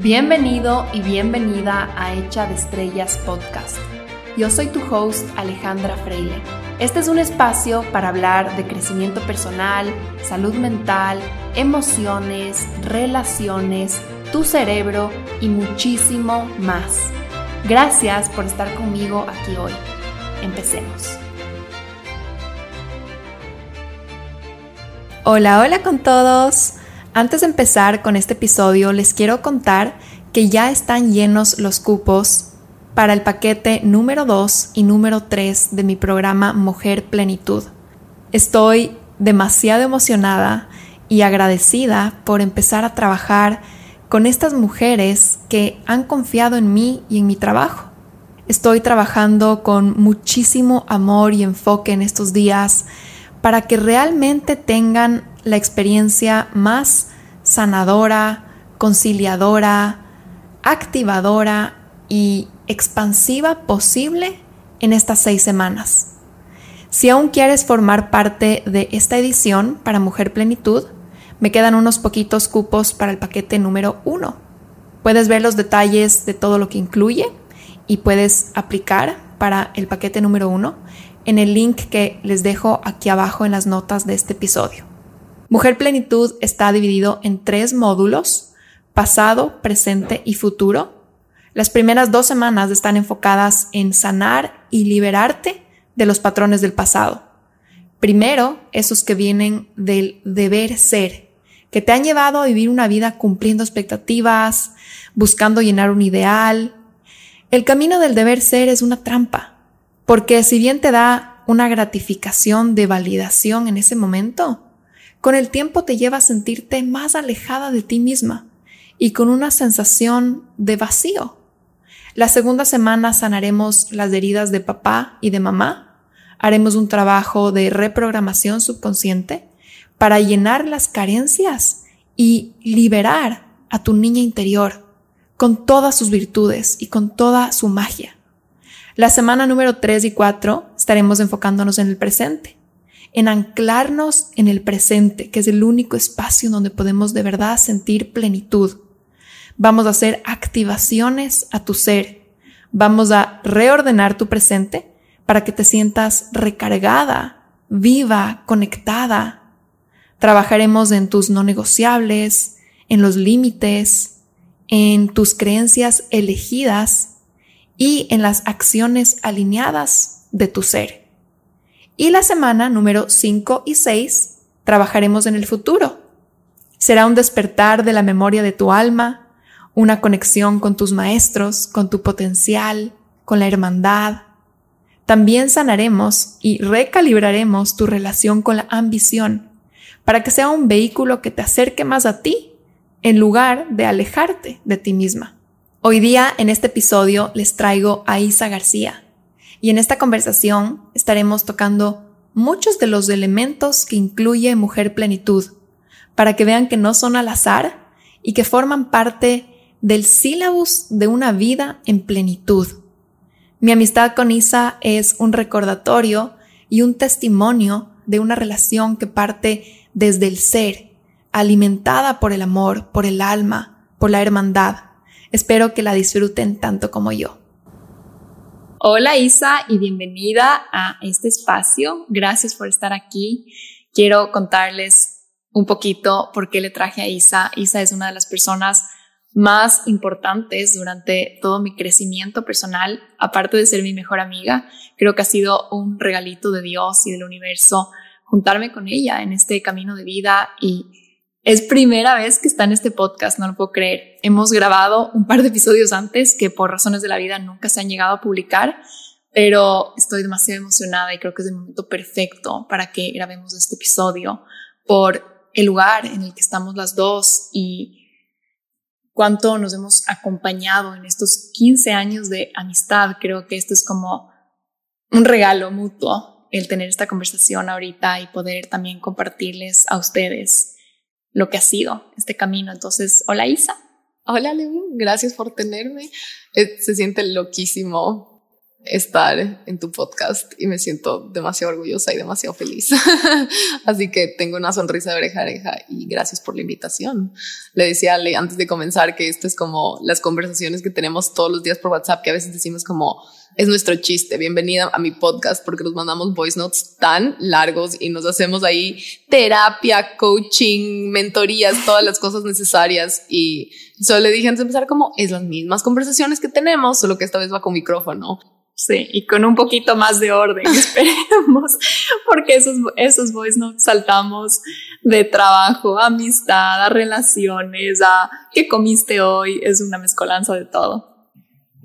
Bienvenido y bienvenida a Hecha de Estrellas Podcast. Yo soy tu host Alejandra Freile. Este es un espacio para hablar de crecimiento personal, salud mental, emociones, relaciones, tu cerebro y muchísimo más. Gracias por estar conmigo aquí hoy. Empecemos. Hola, hola con todos. Antes de empezar con este episodio, les quiero contar que ya están llenos los cupos para el paquete número 2 y número 3 de mi programa Mujer Plenitud. Estoy demasiado emocionada y agradecida por empezar a trabajar con estas mujeres que han confiado en mí y en mi trabajo. Estoy trabajando con muchísimo amor y enfoque en estos días para que realmente tengan la experiencia más sanadora, conciliadora, activadora y expansiva posible en estas seis semanas. Si aún quieres formar parte de esta edición para Mujer Plenitud, me quedan unos poquitos cupos para el paquete número uno. Puedes ver los detalles de todo lo que incluye y puedes aplicar para el paquete número uno en el link que les dejo aquí abajo en las notas de este episodio. Mujer Plenitud está dividido en tres módulos, pasado, presente y futuro. Las primeras dos semanas están enfocadas en sanar y liberarte de los patrones del pasado. Primero, esos que vienen del deber ser, que te han llevado a vivir una vida cumpliendo expectativas, buscando llenar un ideal. El camino del deber ser es una trampa porque si bien te da una gratificación de validación en ese momento, con el tiempo te lleva a sentirte más alejada de ti misma y con una sensación de vacío. La segunda semana sanaremos las heridas de papá y de mamá. Haremos un trabajo de reprogramación subconsciente para llenar las carencias y liberar a tu niña interior con todas sus virtudes y con toda su magia. La semana número 3 y 4 estaremos enfocándonos en el presente, en anclarnos en el presente, que es el único espacio donde podemos de verdad sentir plenitud. Vamos a hacer activaciones a tu ser. Vamos a reordenar tu presente para que te sientas recargada, viva, conectada. Trabajaremos en tus no negociables, en los límites, en tus creencias elegidas y en las acciones alineadas de tu ser. Y la semana número 5 y 6 trabajaremos en el futuro. Será un despertar de la memoria de tu alma, una conexión con tus maestros, con tu potencial, con la hermandad. También sanaremos y recalibraremos tu relación con la ambición para que sea un vehículo que te acerque más a ti en lugar de alejarte de ti misma. Hoy día en este episodio les traigo a Isa García y en esta conversación estaremos tocando muchos de los elementos que incluye Mujer Plenitud para que vean que no son al azar y que forman parte del sílabus de una vida en plenitud. Mi amistad con Isa es un recordatorio y un testimonio de una relación que parte desde el ser, alimentada por el amor, por el alma, por la hermandad Espero que la disfruten tanto como yo. Hola Isa y bienvenida a este espacio. Gracias por estar aquí. Quiero contarles un poquito por qué le traje a Isa. Isa es una de las personas más importantes durante todo mi crecimiento personal, aparte de ser mi mejor amiga. Creo que ha sido un regalito de Dios y del universo juntarme con ella en este camino de vida y es primera vez que está en este podcast, no lo puedo creer. Hemos grabado un par de episodios antes que por razones de la vida nunca se han llegado a publicar, pero estoy demasiado emocionada y creo que es el momento perfecto para que grabemos este episodio por el lugar en el que estamos las dos y cuánto nos hemos acompañado en estos 15 años de amistad. Creo que esto es como un regalo mutuo el tener esta conversación ahorita y poder también compartirles a ustedes lo que ha sido este camino. Entonces, hola Isa. Hola Leo, gracias por tenerme. Eh, se siente loquísimo estar en tu podcast y me siento demasiado orgullosa y demasiado feliz. Así que tengo una sonrisa de oreja a oreja y gracias por la invitación. Le decía a Ale antes de comenzar que esto es como las conversaciones que tenemos todos los días por WhatsApp, que a veces decimos como es nuestro chiste. Bienvenida a mi podcast porque nos mandamos voice notes tan largos y nos hacemos ahí terapia, coaching, mentorías, todas las cosas necesarias. Y solo le dije antes de empezar como es las mismas conversaciones que tenemos, solo que esta vez va con micrófono. Sí, y con un poquito más de orden, esperemos, porque esos, esos voice notes saltamos de trabajo, amistad, a relaciones, a qué comiste hoy, es una mezcolanza de todo.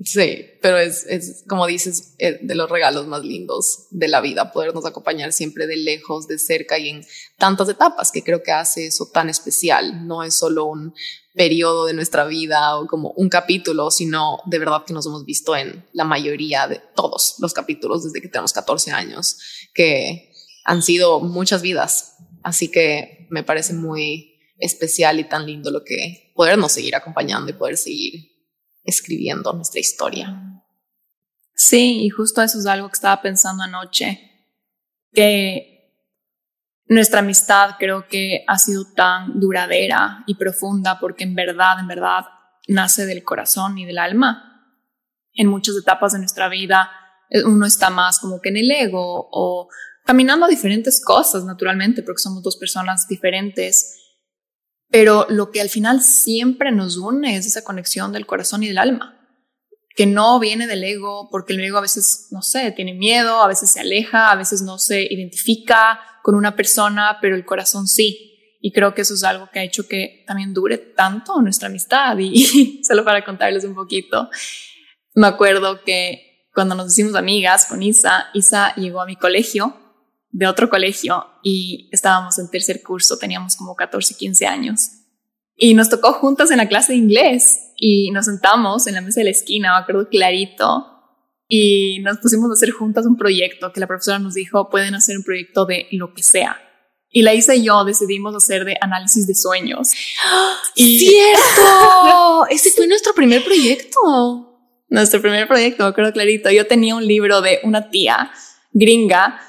Sí, pero es, como dices, eh, de los regalos más lindos de la vida, podernos acompañar siempre de lejos, de cerca y en tantas etapas que creo que hace eso tan especial. No es solo un periodo de nuestra vida o como un capítulo, sino de verdad que nos hemos visto en la mayoría de todos los capítulos desde que tenemos 14 años, que han sido muchas vidas. Así que me parece muy especial y tan lindo lo que podernos seguir acompañando y poder seguir escribiendo nuestra historia. Sí, y justo eso es algo que estaba pensando anoche, que nuestra amistad creo que ha sido tan duradera y profunda porque en verdad, en verdad, nace del corazón y del alma. En muchas etapas de nuestra vida eh, uno está más como que en el ego o caminando a diferentes cosas, naturalmente, porque somos dos personas diferentes pero lo que al final siempre nos une es esa conexión del corazón y del alma, que no viene del ego, porque el ego a veces, no sé, tiene miedo, a veces se aleja, a veces no se identifica con una persona, pero el corazón sí. Y creo que eso es algo que ha hecho que también dure tanto nuestra amistad. Y solo para contarles un poquito, me acuerdo que cuando nos hicimos amigas con Isa, Isa llegó a mi colegio de otro colegio y estábamos en tercer curso, teníamos como 14, 15 años. Y nos tocó juntas en la clase de inglés y nos sentamos en la mesa de la esquina, me acuerdo clarito, y nos pusimos a hacer juntas un proyecto que la profesora nos dijo, pueden hacer un proyecto de lo que sea. Y la y yo decidimos hacer de análisis de sueños. Y ¡Cierto! Ese fue nuestro primer proyecto. Nuestro primer proyecto, me acuerdo clarito. Yo tenía un libro de una tía gringa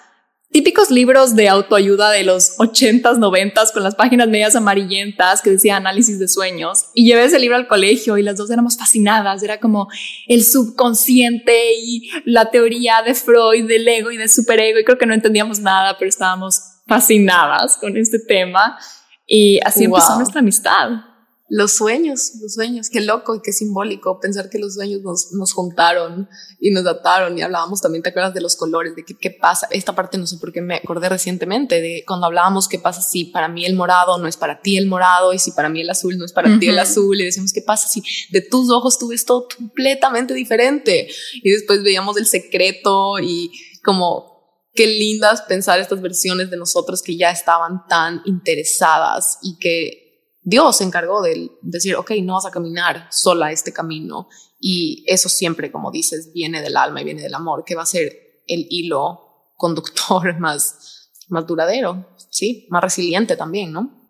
típicos libros de autoayuda de los 80s, 90s con las páginas medias amarillentas que decía análisis de sueños. Y llevé ese libro al colegio y las dos éramos fascinadas, era como el subconsciente y la teoría de Freud, del ego y del superego. Y creo que no entendíamos nada, pero estábamos fascinadas con este tema. Y así empezó nuestra amistad los sueños, los sueños, qué loco y qué simbólico pensar que los sueños nos, nos juntaron y nos ataron y hablábamos también, ¿te acuerdas de los colores? De qué, qué pasa, esta parte no sé por qué me acordé recientemente de cuando hablábamos qué pasa si para mí el morado no es para ti el morado y si para mí el azul no es para ti el azul. Y decíamos qué pasa si de tus ojos tú ves todo completamente diferente y después veíamos el secreto y como qué lindas pensar estas versiones de nosotros que ya estaban tan interesadas y que Dios se encargó de decir, ok, no vas a caminar sola este camino. Y eso siempre, como dices, viene del alma y viene del amor, que va a ser el hilo conductor más, más duradero, sí, más resiliente también, ¿no?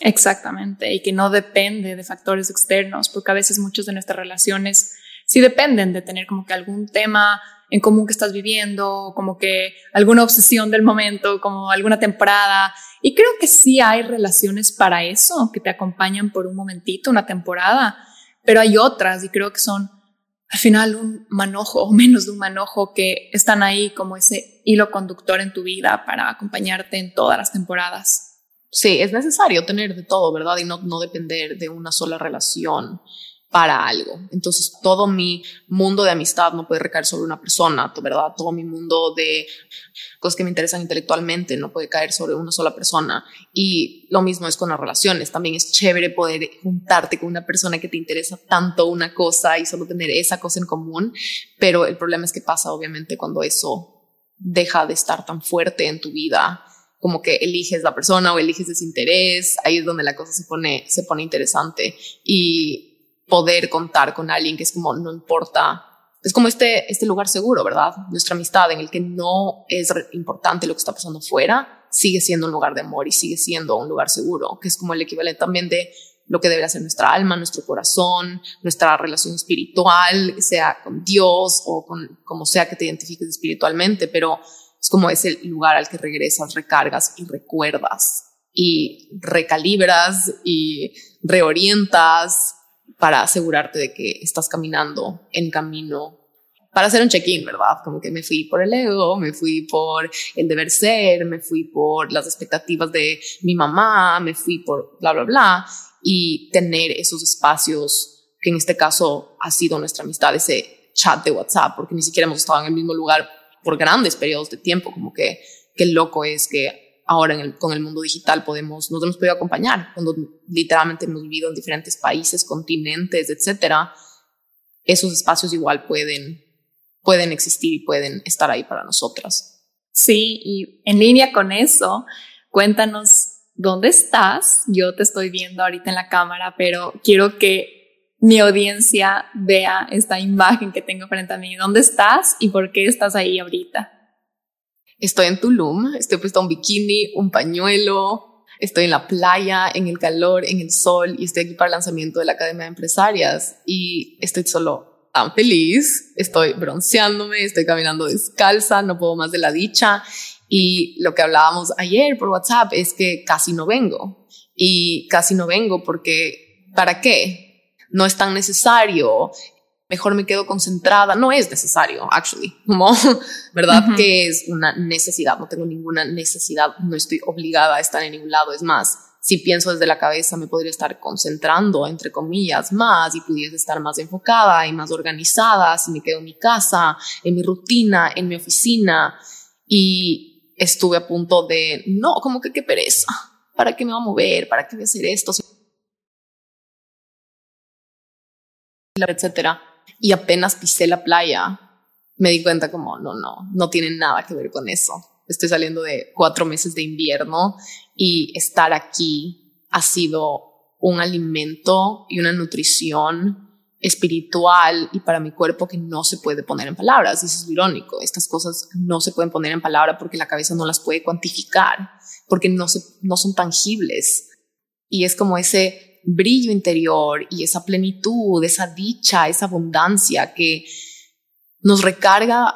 Exactamente, y que no depende de factores externos, porque a veces muchas de nuestras relaciones sí dependen de tener como que algún tema en común que estás viviendo, como que alguna obsesión del momento, como alguna temporada. Y creo que sí hay relaciones para eso, que te acompañan por un momentito, una temporada, pero hay otras y creo que son al final un manojo o menos de un manojo que están ahí como ese hilo conductor en tu vida para acompañarte en todas las temporadas. Sí, es necesario tener de todo, ¿verdad? Y no, no depender de una sola relación para algo. Entonces, todo mi mundo de amistad no puede recaer sobre una persona, ¿verdad? Todo mi mundo de cosas que me interesan intelectualmente no puede caer sobre una sola persona. Y lo mismo es con las relaciones. También es chévere poder juntarte con una persona que te interesa tanto una cosa y solo tener esa cosa en común. Pero el problema es que pasa, obviamente, cuando eso deja de estar tan fuerte en tu vida como que eliges la persona o eliges ese interés, ahí es donde la cosa se pone, se pone interesante. Y poder contar con alguien que es como, no importa, es como este, este lugar seguro, ¿verdad? Nuestra amistad en el que no es importante lo que está pasando fuera, sigue siendo un lugar de amor y sigue siendo un lugar seguro, que es como el equivalente también de lo que debe ser nuestra alma, nuestro corazón, nuestra relación espiritual, sea con Dios o con como sea que te identifiques espiritualmente, pero es como ese lugar al que regresas, recargas y recuerdas y recalibras y reorientas para asegurarte de que estás caminando en camino para hacer un check-in, ¿verdad? Como que me fui por el ego, me fui por el deber ser, me fui por las expectativas de mi mamá, me fui por bla, bla, bla, y tener esos espacios que en este caso ha sido nuestra amistad, ese chat de WhatsApp, porque ni siquiera hemos estado en el mismo lugar por grandes periodos de tiempo, como que qué loco es que ahora con el mundo digital podemos, nos hemos podido acompañar, cuando literalmente hemos vivido en diferentes países, continentes, etcétera, esos espacios igual pueden pueden existir y pueden estar ahí para nosotras. Sí, y en línea con eso, cuéntanos dónde estás. Yo te estoy viendo ahorita en la cámara, pero quiero que mi audiencia vea esta imagen que tengo frente a mí. ¿Dónde estás y por qué estás ahí ahorita? Estoy en Tulum, estoy puesta un bikini, un pañuelo, estoy en la playa, en el calor, en el sol y estoy aquí para el lanzamiento de la Academia de Empresarias y estoy solo tan feliz, estoy bronceándome, estoy caminando descalza, no puedo más de la dicha. Y lo que hablábamos ayer por WhatsApp es que casi no vengo. Y casi no vengo porque, ¿para qué? No es tan necesario. Mejor me quedo concentrada. No es necesario, actually. Como, ¿verdad? Que es una necesidad. No tengo ninguna necesidad. No estoy obligada a estar en ningún lado. Es más, si pienso desde la cabeza me podría estar concentrando, entre comillas, más y pudiese estar más enfocada y más organizada si me quedo en mi casa, en mi rutina, en mi oficina. Y estuve a punto de, no, como que qué pereza, ¿para qué me va a mover? ¿Para qué voy a hacer esto? Etcétera. Y apenas pisé la playa, me di cuenta como, no, no, no tiene nada que ver con eso estoy saliendo de cuatro meses de invierno y estar aquí ha sido un alimento y una nutrición espiritual y para mi cuerpo que no se puede poner en palabras. Eso es irónico. Estas cosas no se pueden poner en palabras porque la cabeza no las puede cuantificar, porque no, se, no son tangibles. Y es como ese brillo interior y esa plenitud, esa dicha, esa abundancia que nos recarga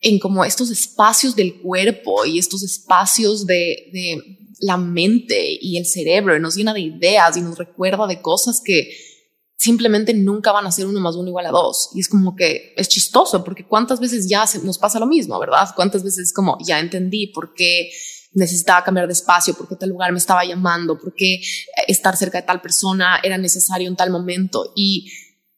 en como estos espacios del cuerpo y estos espacios de, la mente y el cerebro y nos llena de ideas y nos recuerda de cosas que simplemente nunca van a ser uno más uno igual a dos. Y es como que es chistoso porque cuántas veces ya nos pasa lo mismo, ¿verdad? Cuántas veces como ya entendí por qué necesitaba cambiar de espacio, por qué tal lugar me estaba llamando, por qué estar cerca de tal persona era necesario en tal momento. Y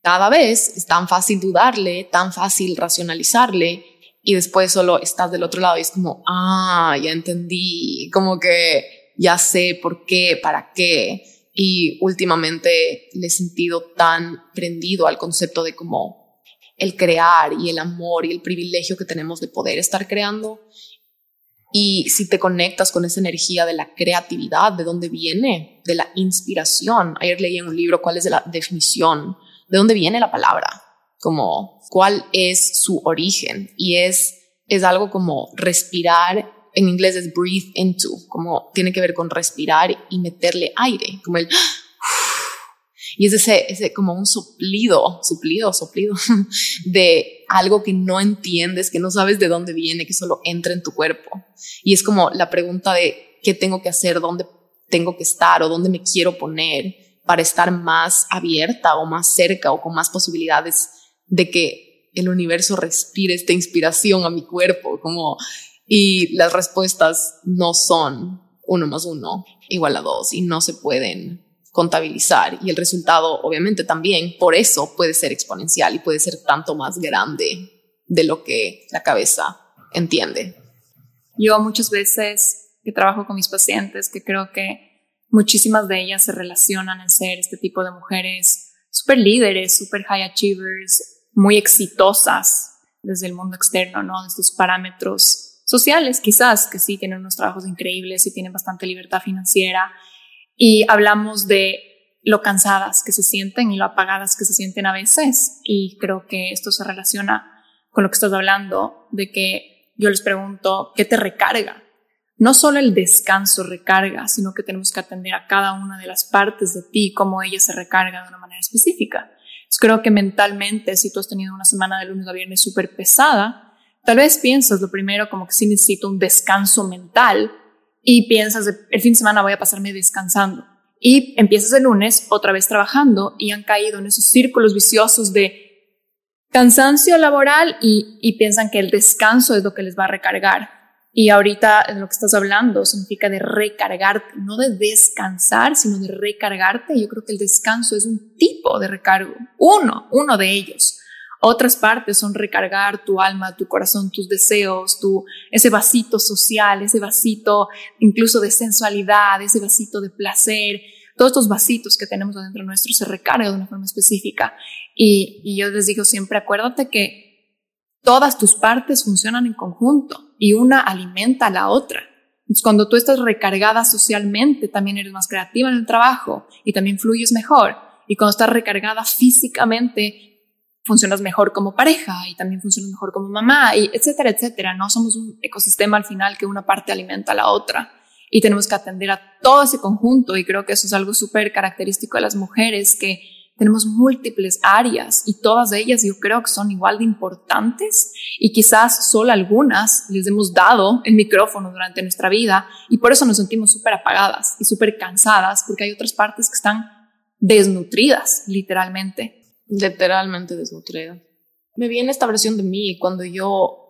cada vez es tan fácil dudarle, tan fácil racionalizarle y después solo estás del otro lado y es como, ah, ya entendí, como que ya sé por qué, para qué. Y últimamente le he sentido tan prendido al concepto de como el crear y el amor y el privilegio que tenemos de poder estar creando. Y si te conectas con esa energía de la creatividad, ¿de dónde viene? De la inspiración. Ayer leí en un libro cuál es la definición, de dónde viene la palabra como cuál es su origen y es, es algo como respirar, en inglés es breathe into, como tiene que ver con respirar y meterle aire, como el... Y es ese, ese como un soplido, soplido, soplido de algo que no entiendes, que no sabes de dónde viene, que solo entra en tu cuerpo. Y es como la pregunta de qué tengo que hacer, dónde tengo que estar o dónde me quiero poner para estar más abierta o más cerca o con más posibilidades de que el universo respire esta inspiración a mi cuerpo, como, y las respuestas no son uno más uno igual a dos y no se pueden contabilizar y el resultado obviamente también por eso puede ser exponencial y puede ser tanto más grande de lo que la cabeza entiende. Yo muchas veces que trabajo con mis pacientes que creo que muchísimas de ellas se relacionan en ser este tipo de mujeres super líderes, super high achievers, muy exitosas desde el mundo externo, ¿no? Estos parámetros sociales, quizás, que sí tienen unos trabajos increíbles y tienen bastante libertad financiera. Y hablamos de lo cansadas que se sienten y lo apagadas que se sienten a veces. Y creo que esto se relaciona con lo que estás hablando, de que yo les pregunto, ¿qué te recarga? no solo el descanso recarga, sino que tenemos que atender a cada una de las partes de ti, cómo ella se recarga de una manera específica. creo que mentalmente, si tú has tenido una semana de lunes a viernes súper pesada, tal vez piensas lo primero como que sí necesito un descanso mental y piensas, el fin de semana voy a pasarme descansando. Y empiezas el lunes otra vez trabajando y han caído en esos círculos viciosos de cansancio laboral y, y piensan que el descanso es lo que les va a recargar. Y ahorita en lo que estás hablando significa de recargarte, no de descansar, sino de recargarte. Yo creo que el descanso es un tipo de recargo, uno, uno de ellos. Otras partes son recargar tu alma, tu corazón, tus deseos, tu, ese vasito social, ese vasito incluso de sensualidad, ese vasito de placer. Todos estos vasitos que tenemos adentro nuestro se recargan de una forma específica. Y, y yo les digo siempre, acuérdate que todas tus partes funcionan en conjunto y una alimenta a la otra. Entonces, cuando tú estás recargada socialmente, también eres más creativa en el trabajo y también fluyes mejor. Y cuando estás recargada físicamente, funcionas mejor como pareja y también funcionas mejor como mamá y etcétera, etcétera. No somos un ecosistema al final que una parte alimenta a la otra y tenemos que atender a todo ese conjunto y creo que eso es algo súper característico de las mujeres que tenemos múltiples áreas y todas ellas yo creo que son igual de importantes y quizás solo algunas les hemos dado el micrófono durante nuestra vida y por eso nos sentimos súper apagadas y súper cansadas porque hay otras partes que están desnutridas literalmente literalmente desnutrida. Me viene esta versión de mí cuando yo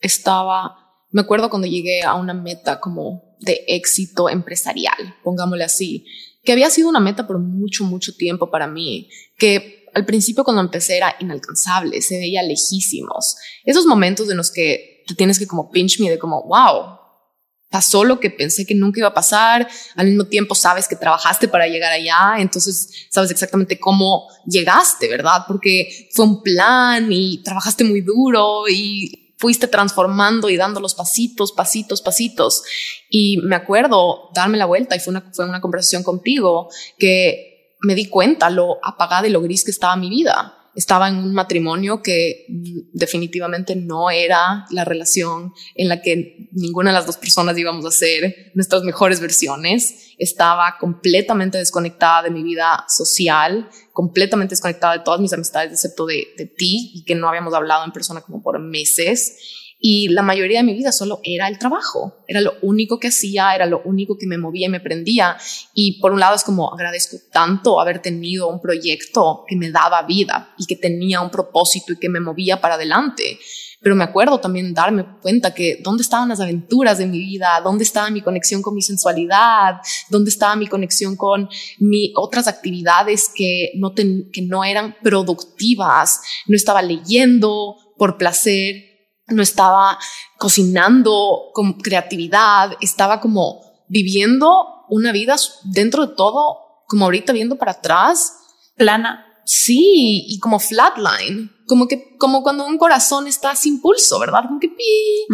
estaba, me acuerdo cuando llegué a una meta como de éxito empresarial, pongámosle así, que había sido una meta por mucho, mucho tiempo para mí, que al principio cuando empecé era inalcanzable, se veía lejísimos. Esos momentos en los que te tienes que como pinch me de como, wow, pasó lo que pensé que nunca iba a pasar, al mismo tiempo sabes que trabajaste para llegar allá, entonces sabes exactamente cómo llegaste, ¿verdad? Porque fue un plan y trabajaste muy duro y fuiste transformando y dando los pasitos, pasitos, pasitos. Y me acuerdo darme la vuelta y fue una, fue una conversación contigo que me di cuenta lo apagada y lo gris que estaba mi vida estaba en un matrimonio que definitivamente no era la relación en la que ninguna de las dos personas íbamos a ser nuestras mejores versiones. Estaba completamente desconectada de mi vida social, completamente desconectada de todas mis amistades, excepto de, de ti, y que no habíamos hablado en persona como por meses y la mayoría de mi vida solo era el trabajo, era lo único que hacía, era lo único que me movía y me prendía. Y por un lado es como agradezco tanto haber tenido un proyecto que me daba vida y que tenía un propósito y que me movía para adelante. Pero me acuerdo también darme cuenta que dónde estaban las aventuras de mi vida, dónde estaba mi conexión con mi sensualidad, dónde estaba mi conexión con mi otras actividades que no, que no eran productivas. No estaba leyendo por placer, no estaba cocinando con creatividad, estaba como viviendo una vida dentro de todo, como ahorita viendo para atrás, plana. Sí, y como flatline, como que como cuando un corazón está sin pulso, ¿verdad? Como que pi.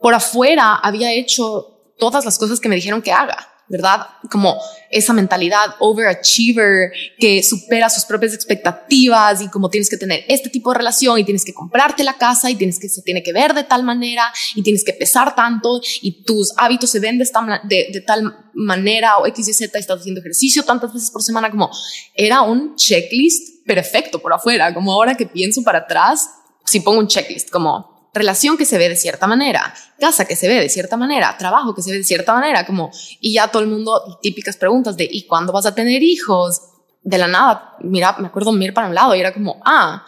Por afuera había hecho todas las cosas que me dijeron que haga ¿verdad? Como esa mentalidad overachiever que supera sus propias expectativas y como tienes que tener este tipo de relación y tienes que comprarte la casa y tienes que se tiene que ver de tal manera y tienes que pesar tanto y tus hábitos se ven de, de, tal manera o X y Z, estás haciendo ejercicio tantas veces por semana, como era un checklist perfecto por afuera, como ahora que pienso para atrás, si pongo un checklist como relación que se ve de cierta manera, casa que se ve de cierta manera, trabajo que se ve de cierta manera, como, y ya todo el mundo, típicas preguntas de, ¿y cuándo vas a tener hijos? De la nada, mira, me acuerdo mirar para un lado y era como, ah,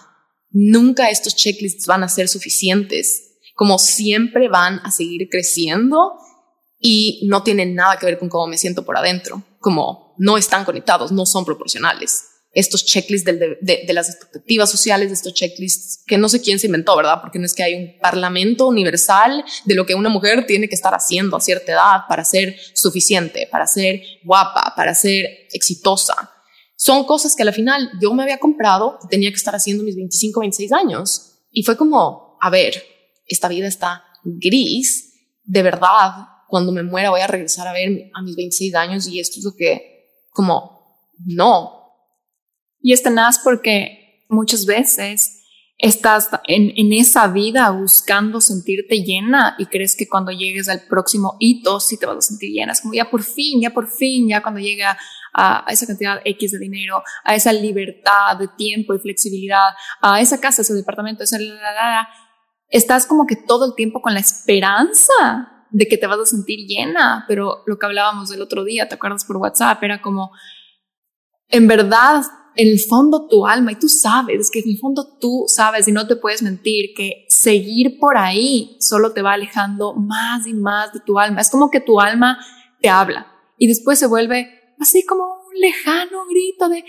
nunca estos checklists van a ser suficientes, como siempre van a seguir creciendo y no tienen nada que ver con cómo me siento por adentro, como no están conectados, no son proporcionales estos checklists de, las expectativas sociales, de estos checklists que no sé quién se inventó, ¿verdad? Porque no es que hay un parlamento universal de lo que una mujer tiene que estar haciendo a cierta edad para ser suficiente, para ser guapa, para ser exitosa. Son cosas que al final yo me había comprado, tenía que estar haciendo mis 25, 26 años. Y fue como, a ver, esta vida está gris, de verdad, cuando me muera voy a regresar a ver a mis 26 años y esto es lo que, como, no, y es tenaz porque muchas veces estás en, en, esa vida buscando sentirte llena y crees que cuando llegues al próximo hito sí te vas a sentir llena. Es como ya por fin, ya por fin, ya cuando llega a, esa cantidad X de dinero, a esa libertad de tiempo y flexibilidad, a esa casa, ese departamento, esa la, estás como que todo el tiempo con la esperanza de que te vas a sentir llena, pero lo que hablábamos el otro día, ¿te acuerdas por WhatsApp? Era como, en verdad el fondo tu alma, y tú sabes, que en el fondo tú sabes y no te puedes mentir, que seguir por ahí solo te va alejando más y más de tu alma. Es como que tu alma te habla y después se vuelve así como un lejano grito de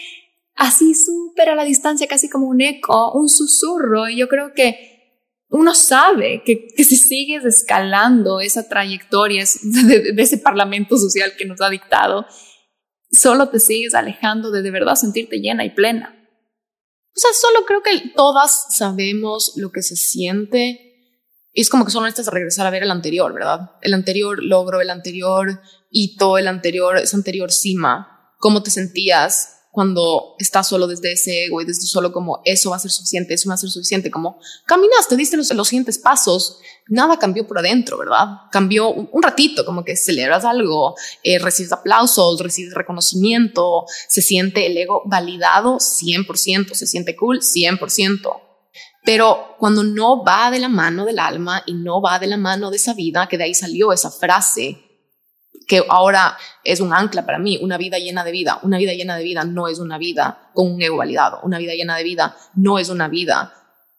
así súper a la distancia, casi como un eco, un susurro. Y yo creo que uno sabe que, que si sigues escalando esa trayectoria de, de ese parlamento social que nos ha dictado, solo te sigues alejando de de verdad sentirte llena y plena. O sea, solo creo que todas sabemos lo que se siente. Es como que solo necesitas regresar a ver el anterior, ¿verdad? El anterior logro, el anterior hito, el anterior, esa anterior cima. ¿Cómo te sentías? Cuando estás solo desde ese ego y desde solo como eso va a ser suficiente, eso va a ser suficiente, como caminaste, diste los, los siguientes pasos, nada cambió por adentro, ¿verdad? Cambió un, ratito, como que celebras algo, eh, recibes aplausos, recibes reconocimiento, se siente el ego validado 100%, se siente cool 100%. Pero cuando no va de la mano del alma y no va de la mano de esa vida, que de ahí salió esa frase, que ahora es un ancla para mí, una vida llena de vida. Una vida llena de vida no es una vida con un ego validado. Una vida llena de vida no es una vida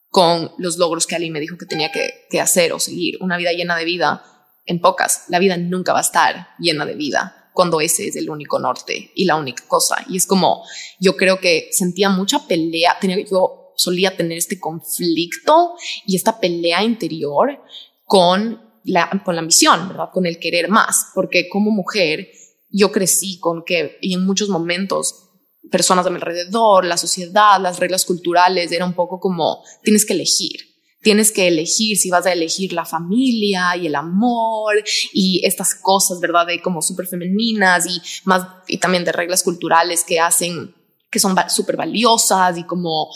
con los logros que alguien me dijo que tenía que, hacer o seguir. Una vida llena de vida, en pocas, la vida nunca va a estar llena de vida cuando ese es el único norte y la única cosa. Y es como, yo creo que sentía mucha pelea, tenía, yo solía tener este conflicto y esta pelea interior con la, con la ambición, ¿verdad? Con el querer más, porque como mujer yo crecí con que, y en muchos momentos, personas de mi alrededor, la sociedad, las reglas culturales, era un poco como, tienes que elegir. Tienes que elegir si vas a elegir la familia y el amor y estas cosas, ¿verdad? De como súper femeninas y más, y también de reglas culturales que hacen, que son súper valiosas y como,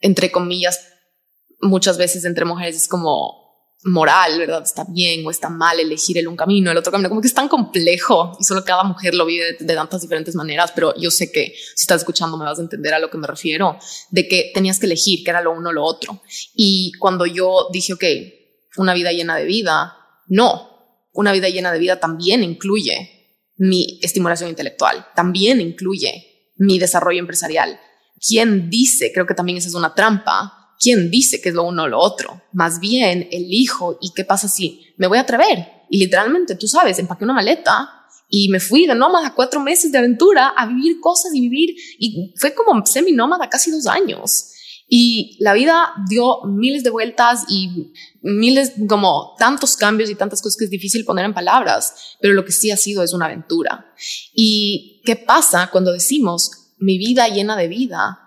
entre comillas, muchas veces entre mujeres es como moral, ¿verdad? Está bien o está mal elegir el un camino, el otro camino, como que es tan complejo y solo cada mujer lo vive de, tantas diferentes maneras, pero yo sé que si estás escuchando me vas a entender a lo que me refiero, de que tenías que elegir que era lo uno o lo otro. Y cuando yo dije, ok, una vida llena de vida, no, una vida llena de vida también incluye mi estimulación intelectual, también incluye mi desarrollo empresarial. ¿Quién dice? Creo que también esa es una trampa quién dice que es lo uno o lo otro. Más bien elijo y qué pasa si me voy a atrever. Y literalmente, tú sabes, empaqué una maleta y me fui de nómada cuatro meses de aventura a vivir cosas y vivir. Y fue como semi nómada casi dos años. Y la vida dio miles de vueltas y miles, como tantos cambios y tantas cosas que es difícil poner en palabras, pero lo que sí ha sido es una aventura. ¿Y qué pasa cuando decimos mi vida llena de vida?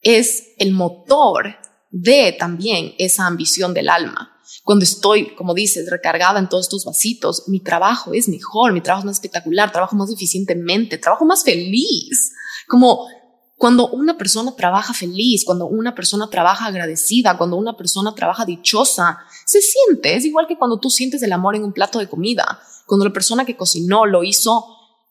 Es el motor de también esa ambición del alma. Cuando estoy, como dices, recargada en todos estos vasitos, mi trabajo es mejor, mi trabajo es más espectacular, trabajo más eficientemente, trabajo más feliz. Como cuando una persona trabaja feliz, cuando una persona trabaja agradecida, cuando una persona trabaja dichosa, se siente, es igual que cuando tú sientes el amor en un plato de comida, cuando la persona que cocinó lo hizo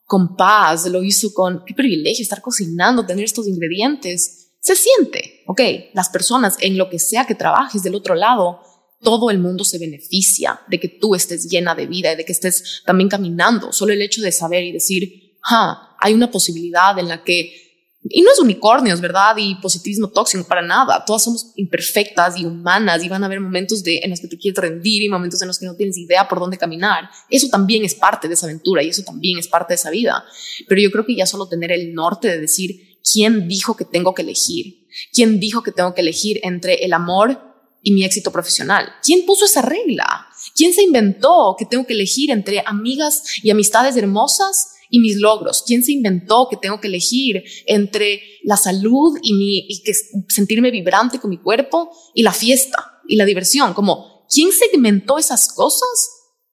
con paz, lo hizo con qué privilegio estar cocinando, tener estos ingredientes se siente, ok, las personas en lo que sea que trabajes del otro lado, todo el mundo se beneficia de que tú estés llena de vida y de que estés también caminando. Solo el hecho de saber y decir, ah, hay una posibilidad en la que, y no es unicornios, ¿verdad? Y positivismo tóxico para nada. Todas somos imperfectas y humanas y van a haber momentos de, en los que te quieres rendir y momentos en los que no tienes idea por dónde caminar. Eso también es parte de esa aventura y eso también es parte de esa vida. Pero yo creo que ya solo tener el norte de decir, ¿quién dijo que tengo que elegir? ¿Quién dijo que tengo que elegir entre el amor y mi éxito profesional? ¿Quién puso esa regla? ¿Quién se inventó que tengo que elegir entre amigas y amistades hermosas y mis logros? ¿Quién se inventó que tengo que elegir entre la salud y, mi, y que sentirme vibrante con mi cuerpo y la fiesta y la diversión? Como, ¿quién segmentó esas cosas?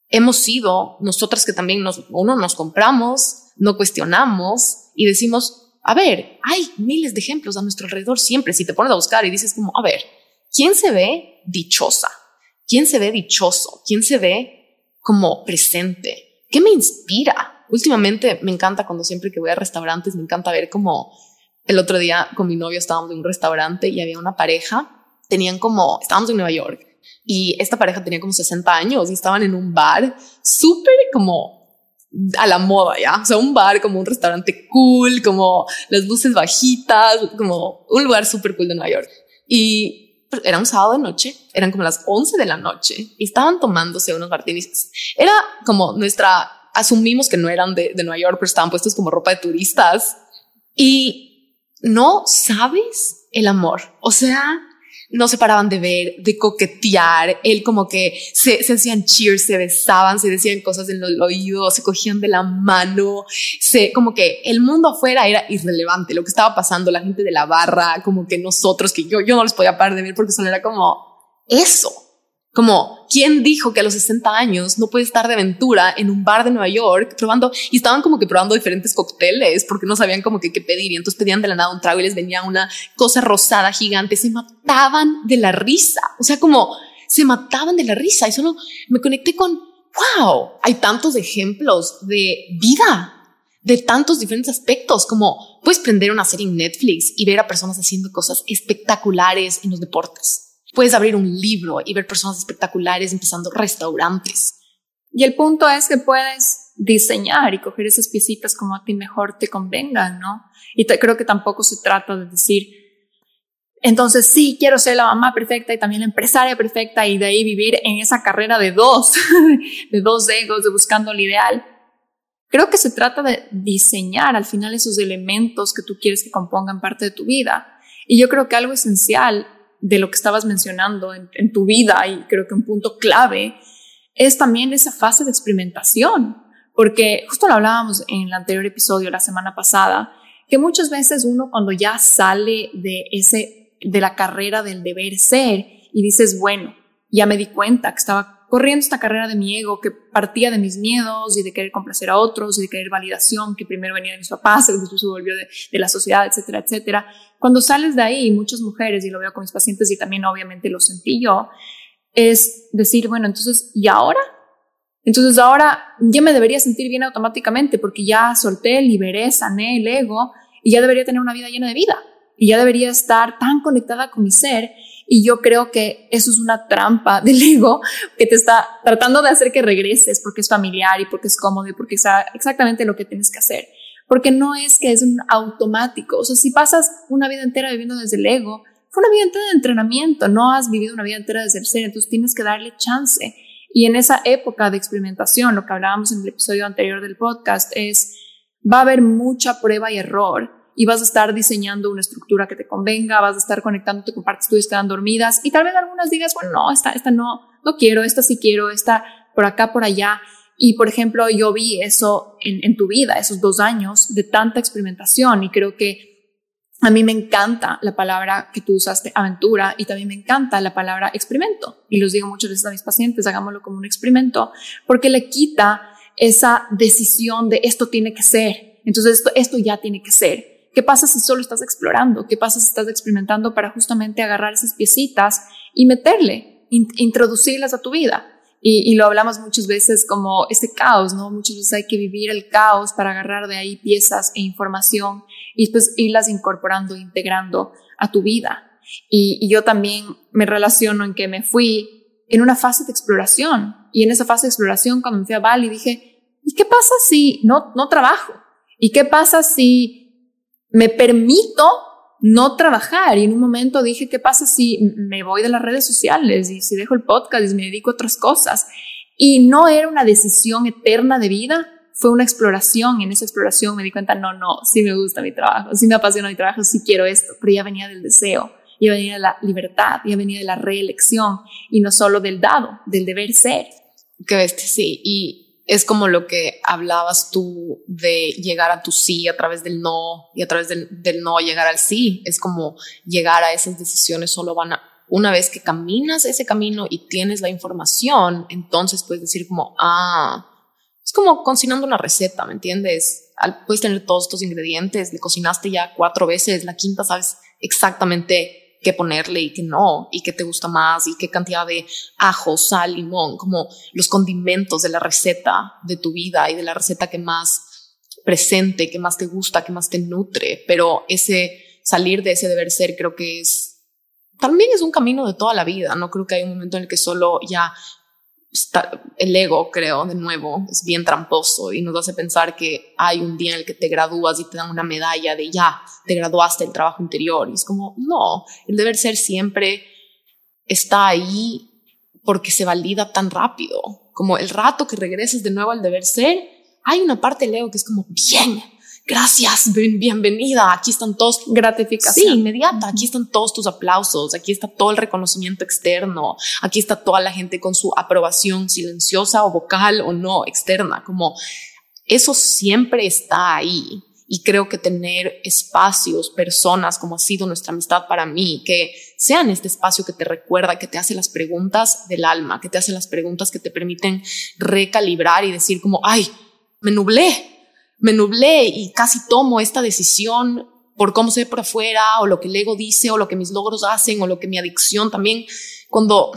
Hemos sido nosotras que también nos, uno nos compramos, no cuestionamos y decimos, a ver, hay miles de ejemplos a nuestro alrededor siempre. Si te pones a buscar y dices como, a ver, ¿quién se ve dichosa? ¿Quién se ve dichoso? ¿Quién se ve como presente? ¿Qué me inspira? Últimamente me encanta cuando siempre que voy a restaurantes, me encanta ver como el otro día con mi novio estábamos en un restaurante y había una pareja, tenían como, estábamos en Nueva York y esta pareja tenía como 60 años y estaban en un bar súper como a la moda, ¿ya? O sea, un bar como un restaurante cool, como las luces bajitas, como un lugar súper cool de Nueva York. Y pues, era un sábado de noche, eran como las 11 de la noche y estaban tomándose unos martinis. Era como nuestra, asumimos que no eran de, de Nueva York, pero estaban puestos como ropa de turistas y no sabes el amor. O sea, no se paraban de ver, de coquetear, él como que se, se hacían cheers, se besaban, se decían cosas en el oído, se cogían de la mano, se, como que el mundo afuera era irrelevante, lo que estaba pasando, la gente de la barra, como que nosotros, que yo, yo no les podía parar de ver porque solo era como eso. Como, ¿quién dijo que a los 60 años no puede estar de aventura en un bar de Nueva York probando? Y estaban como que probando diferentes cócteles porque no sabían como que qué pedir. Y entonces pedían de la nada un trago y les venía una cosa rosada gigante. Se mataban de la risa. O sea, como se mataban de la risa. Y solo me conecté con, wow, hay tantos ejemplos de vida de tantos diferentes aspectos, como puedes prender una serie en Netflix y ver a personas haciendo cosas espectaculares en los deportes Puedes abrir un libro y ver personas espectaculares empezando restaurantes. Y el punto es que puedes diseñar y coger esas piecitas como a ti mejor te convengan, ¿no? Y creo que tampoco se trata de decir, entonces sí, quiero ser la mamá perfecta y también la empresaria perfecta y de ahí vivir en esa carrera de dos, de dos egos, de buscando el ideal. Creo que se trata de diseñar al final esos elementos que tú quieres que compongan parte de tu vida. Y yo creo que algo esencial de lo que estabas mencionando en, tu vida y creo que un punto clave es también esa fase de experimentación, porque justo lo hablábamos en el anterior episodio la semana pasada, que muchas veces uno cuando ya sale de ese de la carrera del deber ser y dices, bueno, ya me di cuenta que estaba corriendo esta carrera de mi ego que partía de mis miedos y de querer complacer a otros y de querer validación que primero venía de mis papás, después se volvió de, de, la sociedad, etcétera, etcétera. Cuando sales de ahí, muchas mujeres, y lo veo con mis pacientes y también obviamente lo sentí yo, es decir, bueno, entonces, ¿y ahora? Entonces ahora ya me debería sentir bien automáticamente porque ya solté, liberé, sané el ego y ya debería tener una vida llena de vida y ya debería estar tan conectada con mi ser y yo creo que eso es una trampa del ego que te está tratando de hacer que regreses porque es familiar y porque es cómodo y porque es exactamente lo que tienes que hacer. Porque no es que es un automático. O sea, si pasas una vida entera viviendo desde el ego, fue una vida entera de entrenamiento, no has vivido una vida entera desde el ser, entonces tienes que darle chance. Y en esa época de experimentación, lo que hablábamos en el episodio anterior del podcast, es, va a haber mucha prueba y error y vas a estar diseñando una estructura que te convenga, vas a estar conectándote con partes tuyas que están dormidas y tal vez algunas digas, bueno, no, esta, esta no, no quiero, esta sí quiero, esta por acá, por allá. Y por ejemplo, yo vi eso en, en tu vida, esos dos años de tanta experimentación y creo que a mí me encanta la palabra que tú usaste, aventura, y también me encanta la palabra experimento. Y los digo muchas veces a mis pacientes, hagámoslo como un experimento, porque le quita esa decisión de esto tiene que ser. Entonces esto, esto ya tiene que ser. ¿Qué pasa si solo estás explorando? ¿Qué pasa si estás experimentando para justamente agarrar esas piecitas y meterle, introducirlas a tu vida? Y, lo hablamos muchas veces como ese caos, ¿no? Muchas veces hay que vivir el caos para agarrar de ahí piezas e información y después irlas incorporando, integrando a tu vida. Y, y yo también me relaciono en que me fui en una fase de exploración y en esa fase de exploración cuando me fui a Bali dije, ¿y qué pasa si no, no trabajo? ¿Y qué pasa si me permito no trabajar. Y en un momento dije, ¿qué pasa si me voy de las redes sociales y si dejo el podcast y me dedico a otras cosas? Y no era una decisión eterna de vida, fue una exploración. Y en esa exploración me di cuenta, no, no, sí me gusta mi trabajo, sí me apasiona mi trabajo, sí quiero esto, pero ya venía del deseo, ya venía de la libertad, ya venía de la reelección y no solo del dado, del deber ser. Qué bestia, sí. Y es como lo que hablabas tú de llegar a tu sí a través del no y a través del, no llegar al sí. Es como llegar a esas decisiones solo van a, una vez que caminas ese camino y tienes la información, entonces puedes decir como, ah, es como cocinando una receta, ¿me entiendes? puedes tener todos estos ingredientes, le cocinaste ya cuatro veces, la quinta sabes exactamente qué ponerle y qué no, y qué te gusta más, y qué cantidad de ajo, sal, limón, como los condimentos de la receta de tu vida y de la receta que más presente, que más te gusta, que más te nutre. Pero ese salir de ese deber ser creo que es, también es un camino de toda la vida. No creo que hay un momento en el que solo ya el ego, creo, de nuevo, es bien tramposo y nos hace pensar que hay un día en el que te gradúas y te dan una medalla de ya, te graduaste del trabajo interior. Y es como, no, el deber ser siempre está ahí porque se valida tan rápido. Como el rato que regreses de nuevo al deber ser, hay una parte del ego que es como, bien, gracias, bienvenida, aquí están todos. Gratificación. Sí, inmediata, aquí están todos tus aplausos, aquí está todo el reconocimiento externo, aquí está toda la gente con su aprobación silenciosa o vocal o no externa, como eso siempre está ahí. Y creo que tener espacios, personas, como ha sido nuestra amistad para mí, que sean este espacio que te recuerda, que te hace las preguntas del alma, que te hace las preguntas que te permiten recalibrar y decir como, ay, me nublé, me nublé y casi tomo esta decisión por cómo ve por afuera o lo que el ego dice o lo que mis logros hacen o lo que mi adicción también, cuando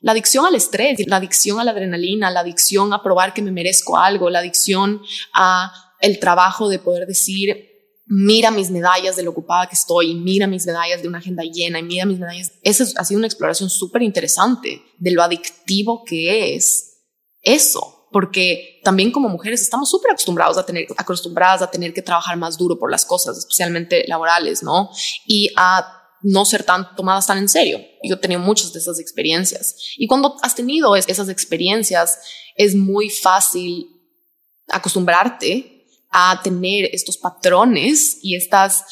la adicción al estrés, la adicción a la adrenalina, la adicción a probar que me merezco algo, la adicción a el trabajo de poder decir, mira mis medallas de lo ocupada que estoy, mira mis medallas de una agenda llena y mira mis medallas. Esa ha sido una exploración súper interesante de lo adictivo que es eso porque también como mujeres estamos súper acostumbrados a tener, acostumbradas a tener que trabajar más duro por las cosas, especialmente laborales, ¿no? Y a no ser tan tomadas tan en serio. Yo he tenido muchas de esas experiencias. Y cuando has tenido esas experiencias, es muy fácil acostumbrarte a tener estos patrones y estas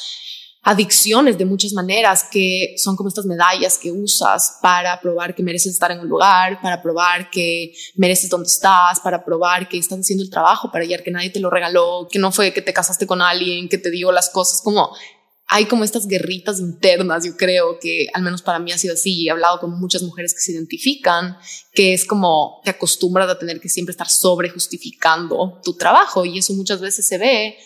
adicciones de muchas maneras que son como estas medallas que usas para probar que mereces estar en un lugar, para probar que mereces donde estás, para probar que estás haciendo el trabajo, para hallar que nadie te lo regaló, que no fue que te casaste con alguien, que te dio las cosas, como hay como estas guerritas internas, yo creo que al menos para mí ha sido así, he hablado con muchas mujeres que se identifican, que es como te acostumbras a tener que siempre estar sobre justificando tu trabajo y eso muchas veces se ve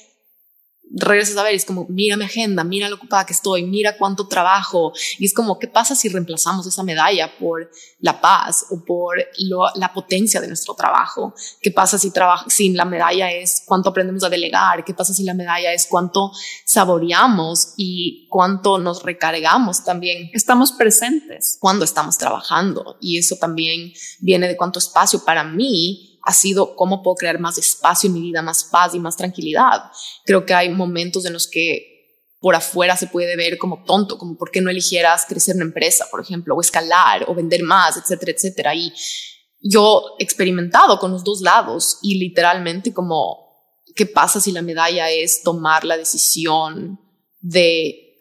regresas a ver es como, mira mi agenda, mira lo ocupada que estoy, mira cuánto trabajo. Y es como, ¿qué pasa si reemplazamos esa medalla por la paz o por la potencia de nuestro trabajo? ¿Qué pasa si, si la medalla es cuánto aprendemos a delegar? ¿Qué pasa si la medalla es cuánto saboreamos y cuánto nos recargamos también? Estamos presentes. Cuando estamos trabajando. Y eso también viene de cuánto espacio para mí ha sido cómo puedo crear más espacio en mi vida, más paz y más tranquilidad. Creo que hay momentos en los que por afuera se puede ver como tonto, como por qué no eligieras crecer una empresa, por ejemplo, o escalar o vender más, etcétera, etcétera. Y yo he experimentado con los dos lados y literalmente como, ¿qué pasa si la medalla es tomar la decisión de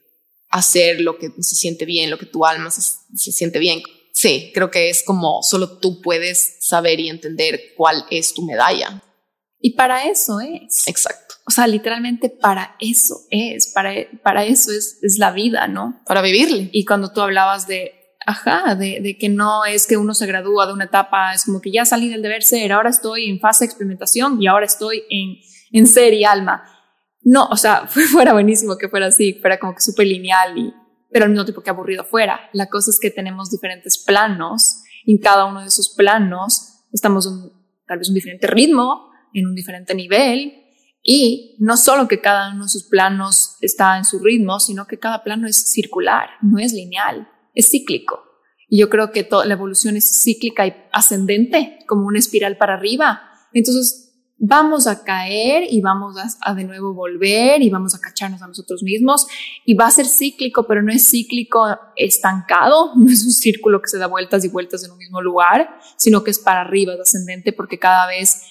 hacer lo que se siente bien, lo que tu alma se, se siente bien? Sí, creo que es como solo tú puedes saber y entender cuál es tu medalla. Y para eso es. Exacto. O sea, literalmente para eso es, para, para eso es, es la vida, ¿no? Para vivirle. Y cuando tú hablabas de, ajá, de, de, que no es que uno se gradúa de una etapa, es como que ya salí del deber ser, ahora estoy en fase de experimentación y ahora estoy en, en ser y alma. No, o sea, fuera buenísimo que fuera así, fuera como que súper lineal y, pero al mismo tiempo que aburrido fuera. La cosa es que tenemos diferentes planos y en cada uno de esos planos estamos en tal vez un diferente ritmo, en un diferente nivel y no solo que cada uno de sus planos está en su ritmo, sino que cada plano es circular, no es lineal, es cíclico. Y yo creo que toda la evolución es cíclica y ascendente, como una espiral para arriba. Entonces, vamos a caer y vamos a, de nuevo volver y vamos a cacharnos a nosotros mismos. Y va a ser cíclico, pero no es cíclico estancado, no es un círculo que se da vueltas y vueltas en un mismo lugar, sino que es para arriba, es ascendente porque cada vez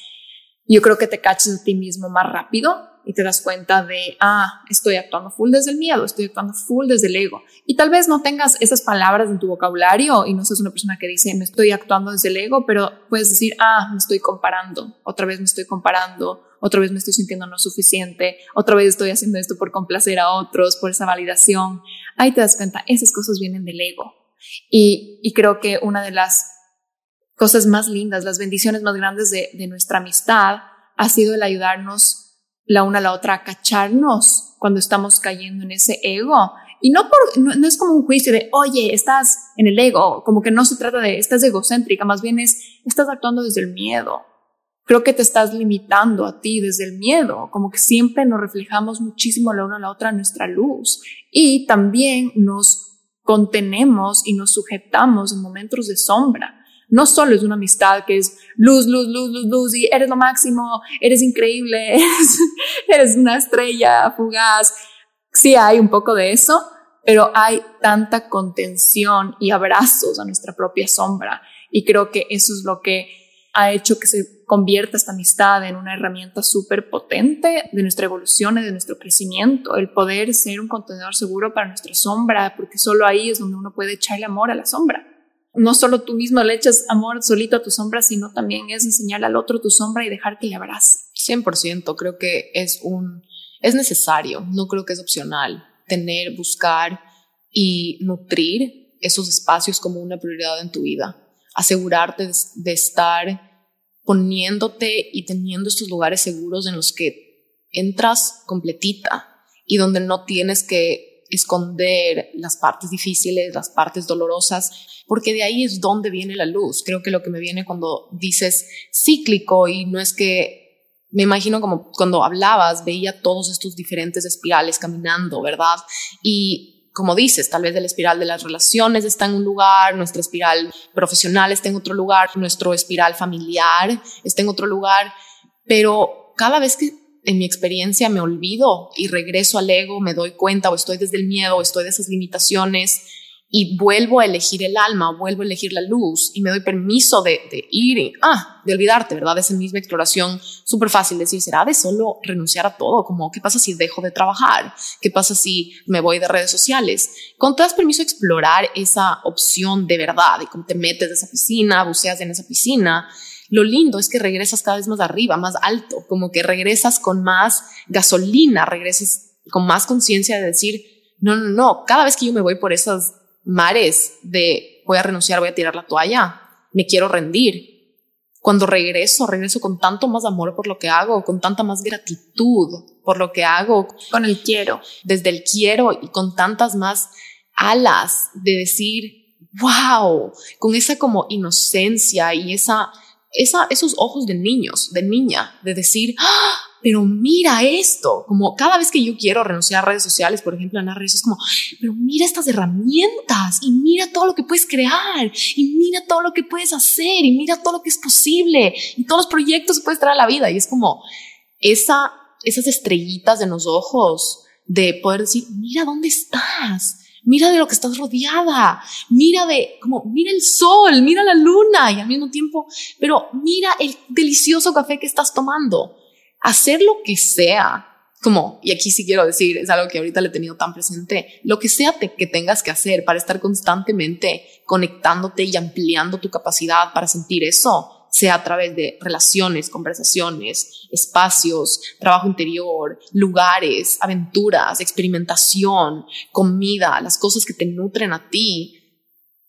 yo creo que te cachas a ti mismo más rápido y te das cuenta de, ah, estoy actuando full desde el miedo, estoy actuando full desde el ego. Y tal vez no tengas esas palabras en tu vocabulario y no seas una persona que dice, me estoy actuando desde el ego, pero puedes decir, ah, me estoy comparando, otra vez me estoy comparando, otra vez me estoy sintiendo no suficiente, otra vez estoy haciendo esto por complacer a otros, por esa validación. Ahí te das cuenta, esas cosas vienen del ego. Y, y creo que una de las cosas más lindas, las bendiciones más grandes de, de nuestra amistad ha sido el ayudarnos la una a la otra cacharnos cuando estamos cayendo en ese ego Y no, por, no, es como un juicio de, oye, estás en el ego, como que no se trata de, estás egocéntrica, más bien es, estás actuando desde el miedo. Creo que te estás limitando a ti desde el miedo, como que siempre nos reflejamos muchísimo la una a la otra nuestra luz y también nos contenemos y nos sujetamos en momentos de sombra. No solo es una amistad que es luz, luz, luz, luz, luz y eres lo máximo, eres increíble, eres, eres una estrella fugaz. Sí hay un poco de eso, pero hay tanta contención y abrazos a nuestra propia sombra. Y creo que eso es lo que ha hecho que se convierta esta amistad en una herramienta súper potente de nuestra evolución y de nuestro crecimiento, el poder ser un contenedor seguro para nuestra sombra, porque solo ahí es donde uno puede echarle amor a la sombra. No solo tú mismo le echas amor solito a tu sombra, sino también es enseñarle al otro tu sombra y dejar que le abrace. 100%, creo que es un es necesario, no creo que es opcional tener, buscar y nutrir esos espacios como una prioridad en tu vida. Asegurarte de, estar poniéndote y teniendo estos lugares seguros en los que entras completita y donde no tienes que esconder las partes difíciles, las partes dolorosas, porque de ahí es donde viene la luz. Creo que lo que me viene cuando dices cíclico y no es que me imagino como cuando hablabas, veía todos estos diferentes espirales caminando, ¿verdad? Y como dices, tal vez la espiral de las relaciones está en un lugar, nuestra espiral profesional está en otro lugar, nuestro espiral familiar está en otro lugar, pero cada vez que en mi experiencia me olvido y regreso al ego, me doy cuenta o estoy desde el miedo o estoy de esas limitaciones, y vuelvo a elegir el alma, vuelvo a elegir la luz y me doy permiso de, ir y, ah, de olvidarte, ¿verdad? Esa misma exploración súper fácil decir, ¿será de solo renunciar a todo? Como, ¿qué pasa si dejo de trabajar? ¿Qué pasa si me voy de redes sociales? Cuando te das permiso explorar esa opción de verdad y cuando te metes de esa piscina, buceas en esa piscina, lo lindo es que regresas cada vez más arriba, más alto, como que regresas con más gasolina, regresas con más conciencia de decir, no, no, no, cada vez que yo me voy por esas mares de voy a renunciar, voy a tirar la toalla, me quiero rendir. Cuando regreso, regreso con tanto más amor por lo que hago, con tanta más gratitud por lo que hago. Con el quiero. Desde el quiero y con tantas más alas de decir, wow, con esa como inocencia y esa, esa, esos ojos de niños, de niña, de decir, ¡Ah! pero mira esto, como cada vez que yo quiero renunciar a redes sociales, por ejemplo, en las redes, es como, pero mira estas herramientas y mira todo lo que puedes crear y mira todo lo que puedes hacer y mira todo lo que es posible y todos los proyectos que puedes traer a la vida. Y es como esa, esas estrellitas en los ojos de poder decir, mira dónde estás. Mira de lo que estás rodeada, mira de como mira el sol, mira la luna y al mismo tiempo, pero mira el delicioso café que estás tomando. Hacer lo que sea, como, y aquí sí quiero decir, es algo que ahorita le he tenido tan presente, lo que sea que tengas que hacer para estar constantemente conectándote y ampliando tu capacidad para sentir eso, sea a través de relaciones, conversaciones, espacios, trabajo interior, lugares, aventuras, experimentación, comida, las cosas que te nutren a ti,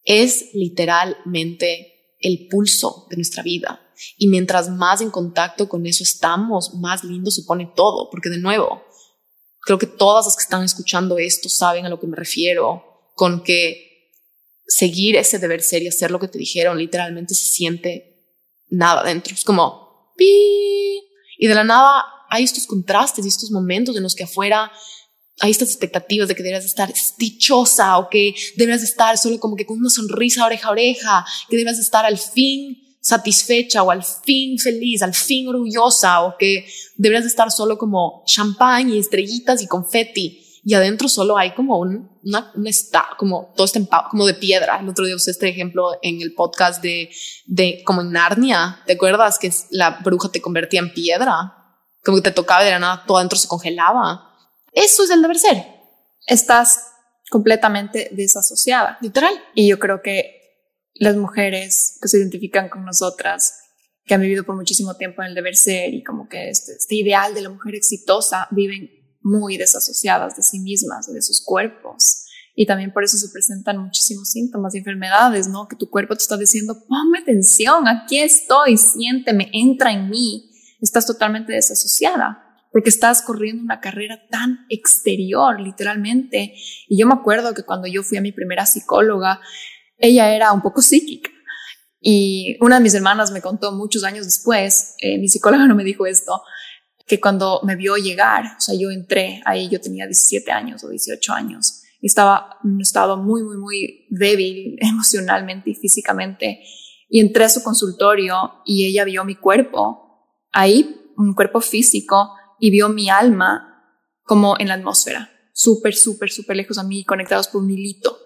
es literalmente el pulso de nuestra vida. Y mientras más en contacto con eso estamos, más lindo se pone todo, porque de nuevo, creo que todas las que están escuchando esto saben a lo que me refiero, con que seguir ese deber ser y hacer lo que te dijeron, literalmente se siente nada dentro. Es como, pi. Y de la nada hay estos contrastes y estos momentos en los que afuera hay estas expectativas de que deberías estar dichosa o que deberías estar solo como que con una sonrisa oreja a oreja, que deberías estar al fin satisfecha o al fin feliz, al fin orgullosa o que deberías estar solo como champán y estrellitas y confeti y adentro solo hay como un, una, un está, como todo está como de piedra. El otro día usé este ejemplo en el podcast de, de como en Narnia. ¿Te acuerdas que la bruja te convertía en piedra? Como que te tocaba y de la nada todo adentro se congelaba. Eso es el deber ser. Estás completamente desasociada. Literal. Y yo creo que las mujeres que se identifican con nosotras, que han vivido por muchísimo tiempo en el deber ser y como que este, este ideal de la mujer exitosa, viven muy desasociadas de sí mismas, de sus cuerpos. Y también por eso se presentan muchísimos síntomas y enfermedades, ¿no? Que tu cuerpo te está diciendo, ponme atención, aquí estoy, siénteme, entra en mí. Estás totalmente desasociada. porque estás corriendo una carrera tan exterior, literalmente. Y yo me acuerdo que cuando yo fui a mi primera psicóloga, ella era un poco psíquica. Y una de mis hermanas me contó muchos años después, eh, mi psicóloga no me dijo esto, que cuando me vio llegar, o sea, yo entré ahí, yo tenía 17 años o 18 años, y estaba en un estado muy, muy, muy débil emocionalmente y físicamente, y entré a su consultorio y ella vio mi cuerpo ahí, un cuerpo físico, y vio mi alma como en la atmósfera, súper, súper, súper lejos a mí, conectados por un hilito.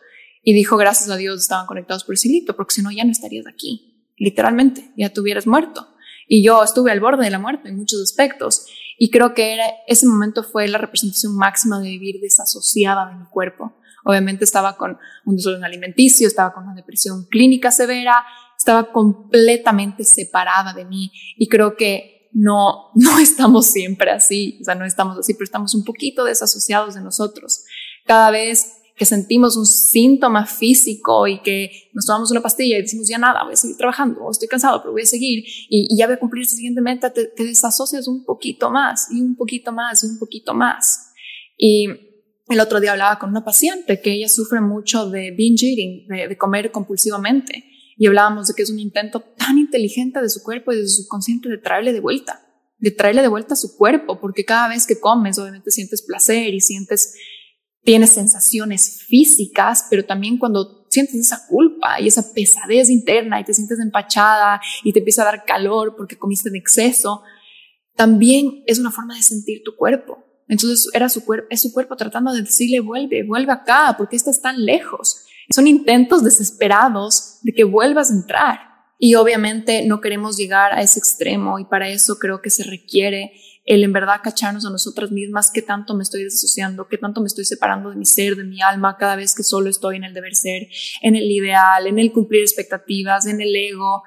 Y dijo, gracias a Dios estaban conectados por ese hilito, porque si no ya no estarías aquí, literalmente, ya te hubieras muerto. Y yo estuve al borde de la muerte en muchos aspectos. Y creo que ese momento fue la representación máxima de vivir desasociada de mi cuerpo. Obviamente estaba con un desorden alimenticio, estaba con una depresión clínica severa, estaba completamente separada de mí. Y creo que no, no estamos siempre así, o sea, no estamos así, pero estamos un poquito desasociados de nosotros. Cada vez que sentimos un síntoma físico y que nos tomamos una pastilla y decimos ya nada, voy a seguir trabajando, estoy cansado, pero voy a seguir y, ya voy a cumplir esta siguiente meta, te, desasocias un poquito más y un poquito más y un poquito más. Y el otro día hablaba con una paciente que ella sufre mucho de binge eating, de comer compulsivamente y hablábamos de que es un intento tan inteligente de su cuerpo y de su subconsciente de traerle de vuelta, de traerle de vuelta a su cuerpo, porque cada vez que comes obviamente sientes placer y sientes, tienes sensaciones físicas, pero también cuando sientes esa culpa y esa pesadez interna y te sientes empachada y te empieza a dar calor porque comiste en exceso, también es una forma de sentir tu cuerpo. Entonces era su cuerpo, es su cuerpo tratando de decirle vuelve, vuelve acá, porque estás tan lejos. Son intentos desesperados de que vuelvas a entrar. Y obviamente no queremos llegar a ese extremo y para eso creo que se requiere el en verdad cacharnos a nosotras mismas, qué tanto me estoy desasociando, qué tanto me estoy separando de mi ser, de mi alma, cada vez que solo estoy en el deber ser, en el ideal, en el cumplir expectativas, en el ego.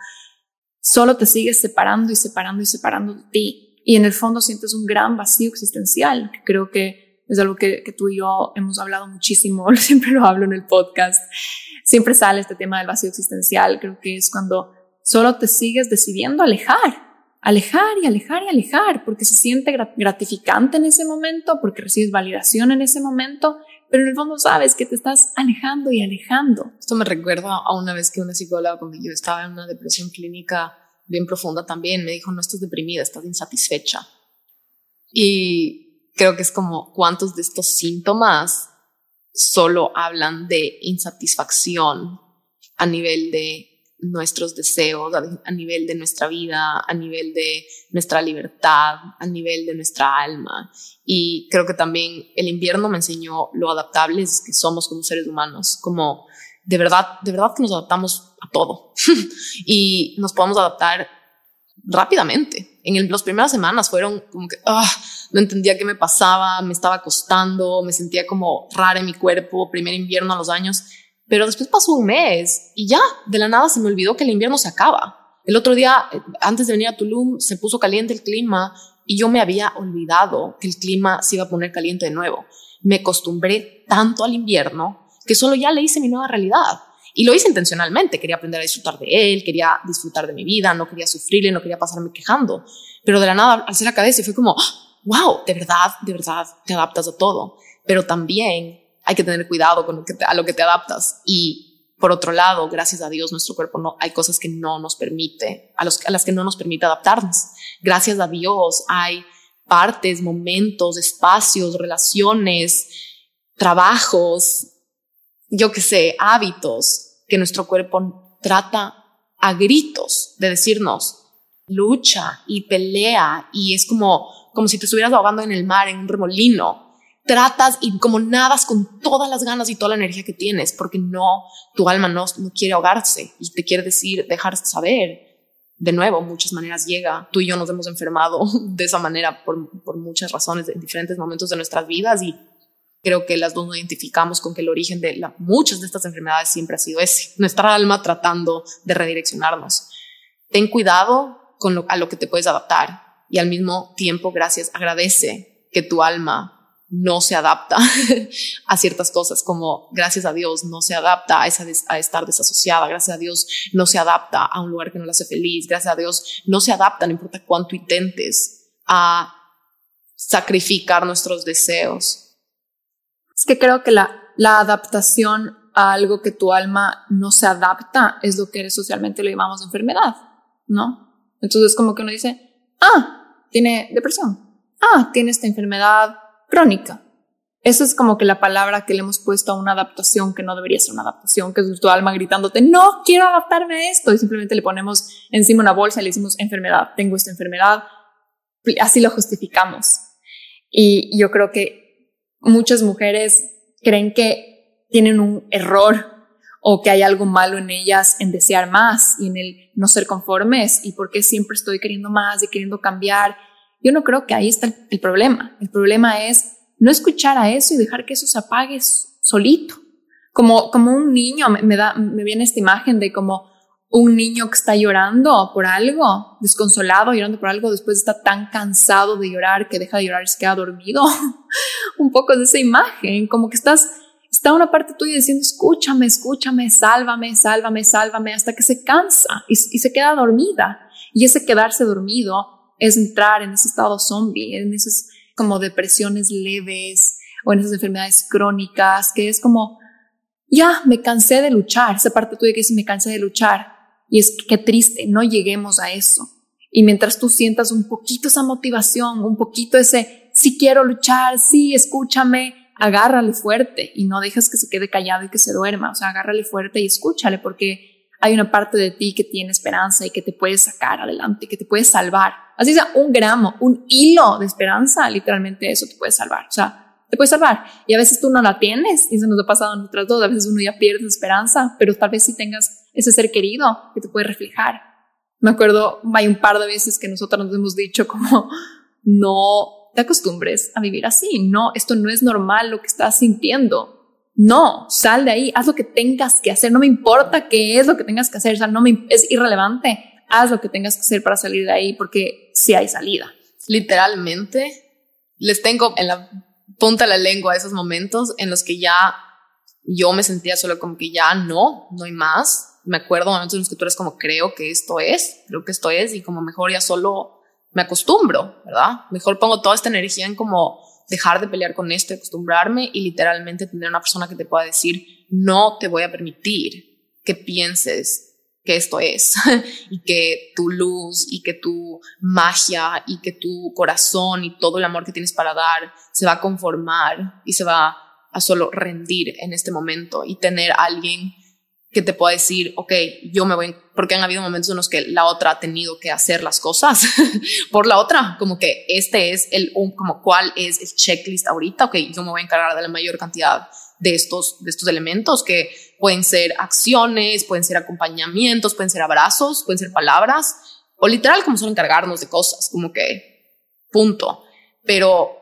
Solo te sigues separando y separando y separando de ti. Y en el fondo sientes un gran vacío existencial, que creo que es algo que, que, tú y yo hemos hablado muchísimo, siempre lo hablo en el podcast, siempre sale este tema del vacío existencial, creo que es cuando solo te sigues decidiendo alejar, alejar y alejar y alejar, porque se siente gratificante en ese momento, porque recibes validación en ese momento, pero en el fondo sabes que te estás alejando y alejando. Esto me recuerda a una vez que una psicóloga cuando yo estaba en una depresión clínica bien profunda también me dijo, no estás deprimida, estás insatisfecha. Y creo que es como cuántos de estos síntomas solo hablan de insatisfacción a nivel de nuestros deseos, a nivel de nuestra vida, a nivel de nuestra libertad, a nivel de nuestra alma. Y creo que también el invierno me enseñó lo adaptables que somos como seres humanos, como de verdad, de verdad que nos adaptamos a todo y nos podemos adaptar rápidamente. En las primeras semanas fueron como que ah, no entendía qué me pasaba, me estaba costando, me sentía como rara en mi cuerpo, primer invierno a los años, pero después pasó un mes y ya, de la nada se me olvidó que el invierno se acaba. El otro día, eh, antes de venir a Tulum, se puso caliente el clima y yo me había olvidado que el clima se iba a poner caliente de nuevo. Me acostumbré tanto al invierno que solo ya le hice mi nueva realidad. Y lo hice intencionalmente, quería aprender a disfrutar de él, quería disfrutar de mi vida, no quería sufrirle, no quería pasarme quejando. Pero de la nada, al ser cabeza, fue como, wow, de verdad, de verdad, te adaptas a todo. Pero también hay que tener cuidado con lo que a lo que te adaptas. Y por otro lado, gracias a Dios, nuestro cuerpo no, hay cosas que no nos permite, a, las que no nos permite adaptarnos. Gracias a Dios hay partes, momentos, espacios, relaciones, trabajos, yo que sé, hábitos que nuestro cuerpo trata a gritos de decirnos, lucha y pelea y es como, como si te estuvieras ahogando en el mar, en un remolino. Tratas y como nadas con todas las ganas y toda la energía que tienes, porque no, tu alma no, no quiere ahogarse y te quiere decir, dejar saber. De nuevo, muchas maneras llega. Tú y yo nos hemos enfermado de esa manera por, por muchas razones en diferentes momentos de nuestras vidas y creo que las dos nos identificamos con que el origen de la, muchas de estas enfermedades siempre ha sido ese, nuestra alma tratando de redireccionarnos. Ten cuidado con lo, a lo que te puedes adaptar y al mismo tiempo, gracias, agradece que tu alma no se adapta a ciertas cosas, como gracias a Dios no se adapta a, esa a estar desasociada, gracias a Dios no se adapta a un lugar que no la hace feliz, gracias a Dios no se adapta, no importa cuánto intentes, a sacrificar nuestros deseos. Es que creo que la, la adaptación a algo que tu alma no se adapta es lo que socialmente lo llamamos enfermedad, ¿no? Entonces como que uno dice, ah, tiene depresión, ah, tiene esta enfermedad crónica. Eso es como que la palabra que le hemos puesto a una adaptación que no debería ser una adaptación, que es tu alma gritándote, no quiero adaptarme a esto. Y simplemente le ponemos encima una bolsa y le decimos enfermedad, tengo esta enfermedad. Así lo justificamos. Y yo creo que muchas mujeres creen que tienen un error o que hay algo malo en ellas en desear más y en el no ser conformes y porque siempre estoy queriendo más y queriendo cambiar. Yo no creo que ahí está el problema. El problema es no escuchar a eso y dejar que eso se apague solito. Como, como un niño, me, da, me viene esta imagen de como un niño que está llorando por algo, desconsolado, llorando por algo, después está tan cansado de llorar que deja de llorar y se queda dormido. un poco de esa imagen, como que estás, está una parte tuya diciendo, escúchame, escúchame, sálvame, sálvame, sálvame, hasta que se cansa y, y se queda dormida. Y ese quedarse dormido es entrar en ese estado zombie, en esos como depresiones leves o en esas enfermedades crónicas, que es como, ya, me cansé de luchar, esa parte tuya que dice, me cansé de luchar. Y es que triste, no lleguemos a eso. Y mientras tú sientas un poquito esa motivación, un poquito ese, si quiero luchar, sí, escúchame, agárrale fuerte y no dejes que se quede callado y que se duerma. O sea, agárrale fuerte y escúchale porque hay una parte de ti que tiene esperanza y que te puede sacar adelante, que te puede salvar. Así sea, un gramo, un hilo de esperanza, literalmente eso te puede salvar. O sea, te puede salvar. Y a veces tú no la tienes, y eso nos ha pasado a nosotras dos. A veces uno ya pierde esperanza, pero tal vez si tengas ese ser querido que te puede reflejar. Me acuerdo, hay un par de veces que nosotros nos hemos dicho como, no te acostumbres a vivir así. No, esto no es normal lo que estás sintiendo. No, sal de ahí, haz lo que tengas que hacer. No me importa qué es lo que tengas que hacer. O no me, es irrelevante haz lo que tengas que hacer para salir de ahí porque si hay salida. Literalmente, les tengo en la punta de la lengua esos momentos en los que ya yo me sentía solo como que ya no, no hay más. Me acuerdo momentos en los que tú eres como creo que esto es, creo que esto es y como mejor ya solo me acostumbro, ¿verdad? Mejor pongo toda esta energía en como dejar de pelear con esto, acostumbrarme y literalmente tener una persona que te pueda decir, no te voy a permitir que pienses que esto es y que tu luz y que tu magia y que tu corazón y todo el amor que tienes para dar se va a conformar y se va a solo rendir en este momento y tener alguien que te pueda decir, ok, yo me voy, porque han habido momentos en los que la otra ha tenido que hacer las cosas por la otra, como que este es el, como cuál es el checklist ahorita, ok, yo me voy a encargar de la mayor cantidad de estos, de estos elementos que Pueden ser acciones, pueden ser acompañamientos, pueden ser abrazos, pueden ser palabras, o literal como solo encargarnos de cosas, como que punto. Pero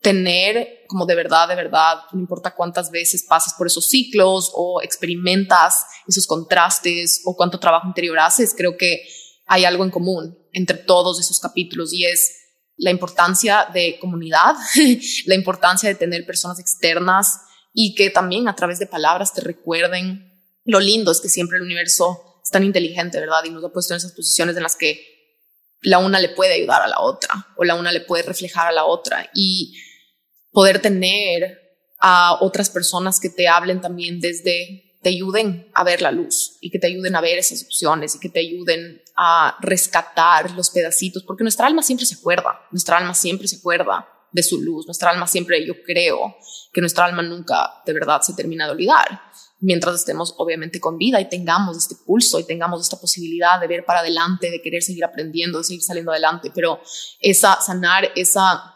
tener como de verdad, de verdad, no importa cuántas veces pasas por esos ciclos o experimentas esos contrastes o cuánto trabajo interior haces, creo que hay algo en común entre todos esos capítulos y es la importancia de comunidad, la importancia de tener personas externas y que también a través de palabras te recuerden lo lindo es que siempre el universo es tan inteligente, ¿verdad? Y nos ha puesto en esas posiciones en las que la una le puede ayudar a la otra o la una le puede reflejar a la otra y poder tener a otras personas que te hablen también desde, te ayuden a ver la luz y que te ayuden a ver esas opciones y que te ayuden a rescatar los pedacitos, porque nuestra alma siempre se acuerda, nuestra alma siempre se acuerda de su luz. Nuestra alma siempre, yo creo que nuestra alma nunca de verdad se termina de olvidar, mientras estemos obviamente con vida y tengamos este pulso y tengamos esta posibilidad de ver para adelante, de querer seguir aprendiendo, de seguir saliendo adelante, pero esa sanar, esa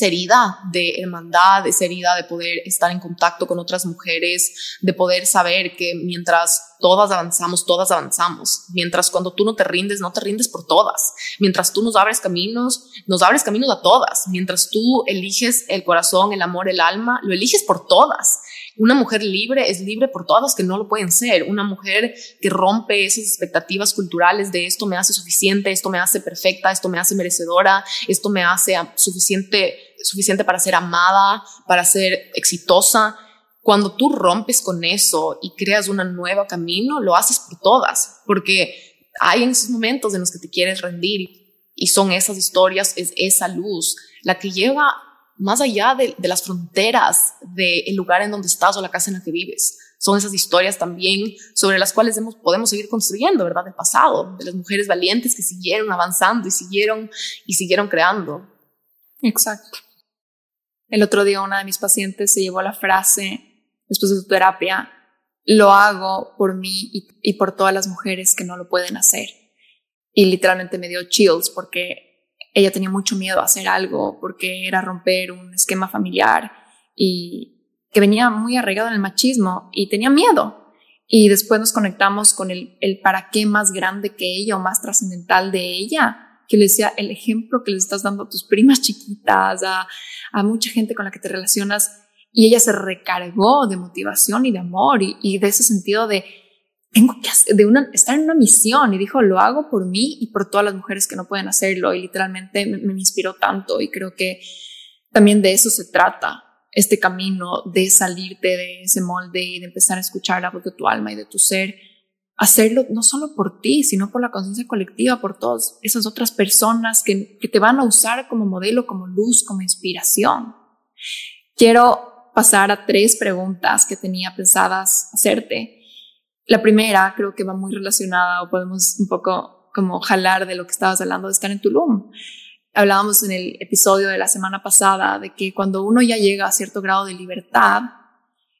herida de hermandad, esa herida de poder estar en contacto con otras mujeres, de poder saber que mientras todas avanzamos, todas avanzamos. Mientras cuando tú no te rindes, no te rindes por todas. Mientras tú nos abres caminos, nos abres caminos a todas. Mientras tú eliges el corazón, el amor, el alma, lo eliges por todas. Una mujer libre es libre por todas que no lo pueden ser. Una mujer que rompe esas expectativas culturales de esto me hace suficiente, esto me hace perfecta, esto me hace merecedora, esto me hace suficiente, suficiente para ser amada, para ser exitosa. Cuando tú rompes con eso y creas un nuevo camino, lo haces por todas, porque hay en esos momentos en los que te quieres rendir Y son esas historias, es esa luz la que lleva más allá de, las fronteras del lugar en donde estás o la casa en la que vives. Son esas historias también sobre las cuales podemos seguir construyendo, ¿verdad? El pasado, de las mujeres valientes que siguieron avanzando y siguieron y siguieron creando. Exacto. El otro día una de mis pacientes se llevó la frase, después de su terapia, lo hago por mí y por todas las mujeres que no lo pueden hacer. Y literalmente me dio chills porque ella tenía mucho miedo a hacer algo porque era romper un esquema familiar y que venía muy arraigado en el machismo y tenía miedo. Y después nos conectamos con el, el para qué más grande que ella o más trascendental de ella, que le decía el ejemplo que le estás dando a tus primas chiquitas, a, a mucha gente con la que te relacionas. Y ella se recargó de motivación y de amor y, y de ese sentido de tengo que hacer, de una, estar en una misión. Y dijo, lo hago por mí y por todas las mujeres que no pueden hacerlo. Y literalmente me, me inspiró tanto. Y creo que también de eso se trata este camino de salirte de ese molde y de empezar a escuchar la voz de tu alma y de tu ser, hacerlo no solo por ti, sino por la conciencia colectiva, por todas esas otras personas que, que te van a usar como modelo, como luz, como inspiración. Quiero pasar a tres preguntas que tenía pensadas hacerte la primera creo que va muy relacionada o podemos un poco como jalar de lo que estabas hablando de estar en Tulum. Hablábamos en el episodio de la semana pasada de que cuando uno ya llega a cierto grado de libertad,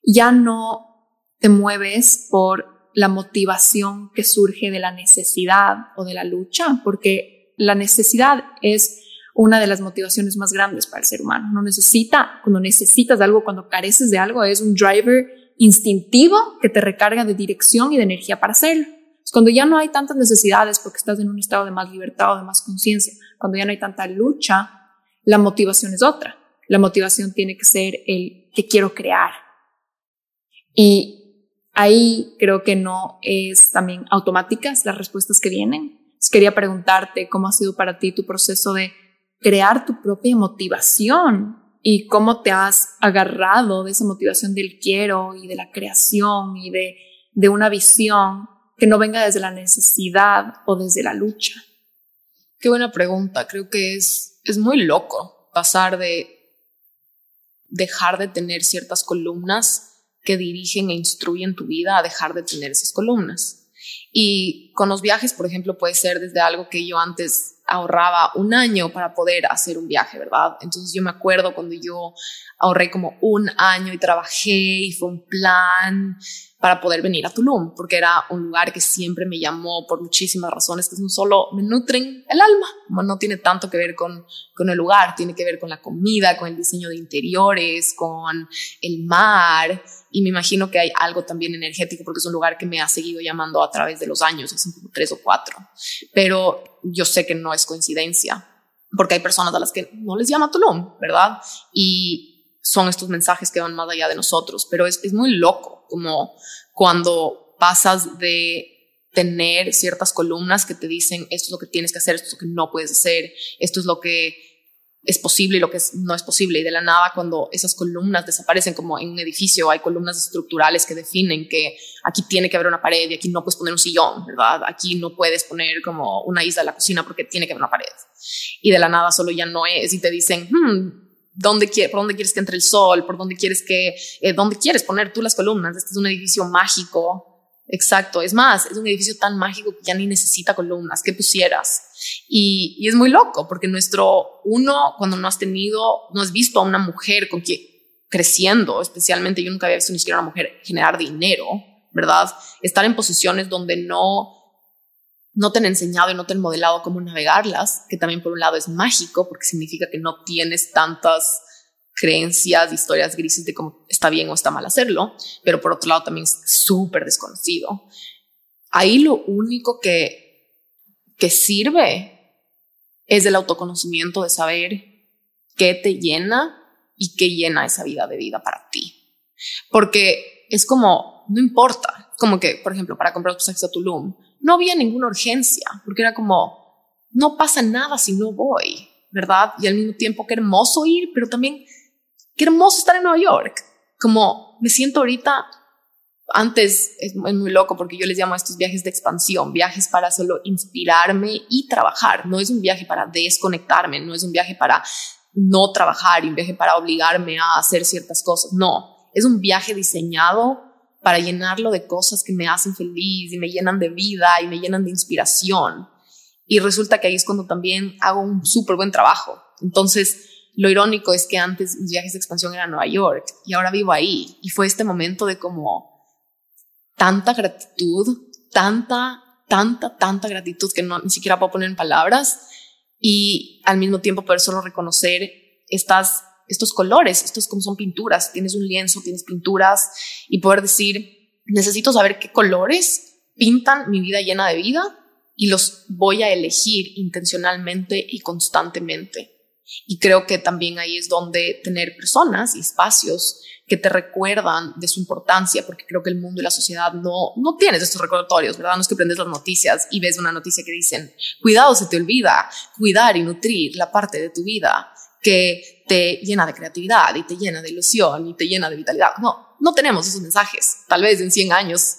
ya no te mueves por la motivación que surge de la necesidad o de la lucha, porque la necesidad es una de las motivaciones más grandes para el ser humano. No necesita, cuando necesitas algo, cuando careces de algo, es un driver instintivo que te recarga de dirección y de energía para hacerlo. Cuando ya no hay tantas necesidades porque estás en un estado de más libertad o de más conciencia, cuando ya no hay tanta lucha, la motivación es otra. La motivación tiene que ser el que quiero crear. Y ahí creo que no es también automáticas las respuestas que vienen. quería preguntarte cómo ha sido para ti tu proceso de crear tu propia motivación y cómo te has agarrado de esa motivación del quiero y de la creación y de, de una visión que no venga desde la necesidad o desde la lucha. Qué buena pregunta. Creo que es, es muy loco pasar de dejar de tener ciertas columnas que dirigen e instruyen tu vida a dejar de tener esas columnas. Y con los viajes, por ejemplo, puede ser desde algo que yo antes ahorraba un año para poder hacer un viaje, ¿verdad? Entonces yo me acuerdo cuando yo ahorré como un año y trabajé y fue un plan para poder venir a Tulum, porque era un lugar que siempre me llamó por muchísimas razones, que no solo me nutren el alma, no tiene tanto que ver con, con el lugar, tiene que ver con la comida, con el diseño de interiores, con el mar, y me imagino que hay algo también energético porque es un lugar que me ha seguido llamando a través de los años, hace como tres o cuatro. Pero yo sé que no es coincidencia porque hay personas a las que no les llama Tulum, ¿verdad? Y son estos mensajes que van más allá de nosotros, pero es, es muy loco como cuando pasas de tener ciertas columnas que te dicen esto es lo que tienes que hacer, esto es lo que no puedes hacer, esto es lo que es posible y lo que no es posible. Y de la nada, cuando esas columnas desaparecen, como en un edificio, hay columnas estructurales que definen que aquí tiene que haber una pared y aquí no puedes poner un sillón, ¿verdad? Aquí no puedes poner como una isla en la cocina porque tiene que haber una pared. Y de la nada solo ya no es. Y te dicen, hmm, ¿dónde ¿por dónde quieres que entre el sol? ¿Por dónde quieres que, eh, dónde quieres poner tú las columnas? Este es un edificio mágico Exacto, es más, es un edificio tan mágico que ya ni necesita columnas, que pusieras. Y, y, es muy loco, porque nuestro uno, cuando no has tenido, no has visto a una mujer con quien creciendo, especialmente yo nunca había visto ni siquiera una mujer generar dinero, ¿verdad? Estar en posiciones donde no, no te han enseñado y no te han modelado cómo navegarlas, que también por un lado es mágico, porque significa que no tienes tantas creencias, historias grises de cómo está bien o está mal hacerlo, pero por otro lado también es súper desconocido. Ahí lo único que, que sirve es el autoconocimiento de saber qué te llena y qué llena esa vida de vida para ti. Porque es como, no importa, como que, por ejemplo, para comprar los pasajes a Tulum, no había ninguna urgencia, porque era como, no pasa nada si no voy, ¿verdad? Y al mismo tiempo, qué hermoso ir, pero también qué hermoso estar en Nueva York. Como me siento ahorita antes es muy loco porque yo les llamo a estos viajes de expansión, viajes para solo inspirarme y trabajar. No es un viaje para desconectarme, no es un viaje para no trabajar un viaje para obligarme a hacer ciertas cosas. No, es un viaje diseñado para llenarlo de cosas que me hacen feliz y me llenan de vida y me llenan de inspiración. Y resulta que ahí es cuando también hago un súper buen trabajo. Entonces, lo irónico es que antes mis viajes de expansión eran Nueva York y ahora vivo ahí. Y fue este momento de como tanta gratitud, tanta, tanta, tanta gratitud que no ni siquiera puedo poner en palabras y al mismo tiempo poder solo reconocer estas, estos colores, estos como son pinturas. Tienes un lienzo, tienes pinturas y poder decir, necesito saber qué colores pintan mi vida llena de vida y los voy a elegir intencionalmente y constantemente. Y creo que también ahí es donde tener personas y espacios que te recuerdan de su importancia, porque creo que el mundo y la sociedad no, no tienes estos recordatorios, ¿verdad? No es que prendes las noticias y ves una noticia que dicen, cuidado, se te olvida cuidar y nutrir la parte de tu vida que te llena de creatividad y te llena de ilusión y te llena de vitalidad. No, no tenemos esos mensajes. Tal vez en 100 años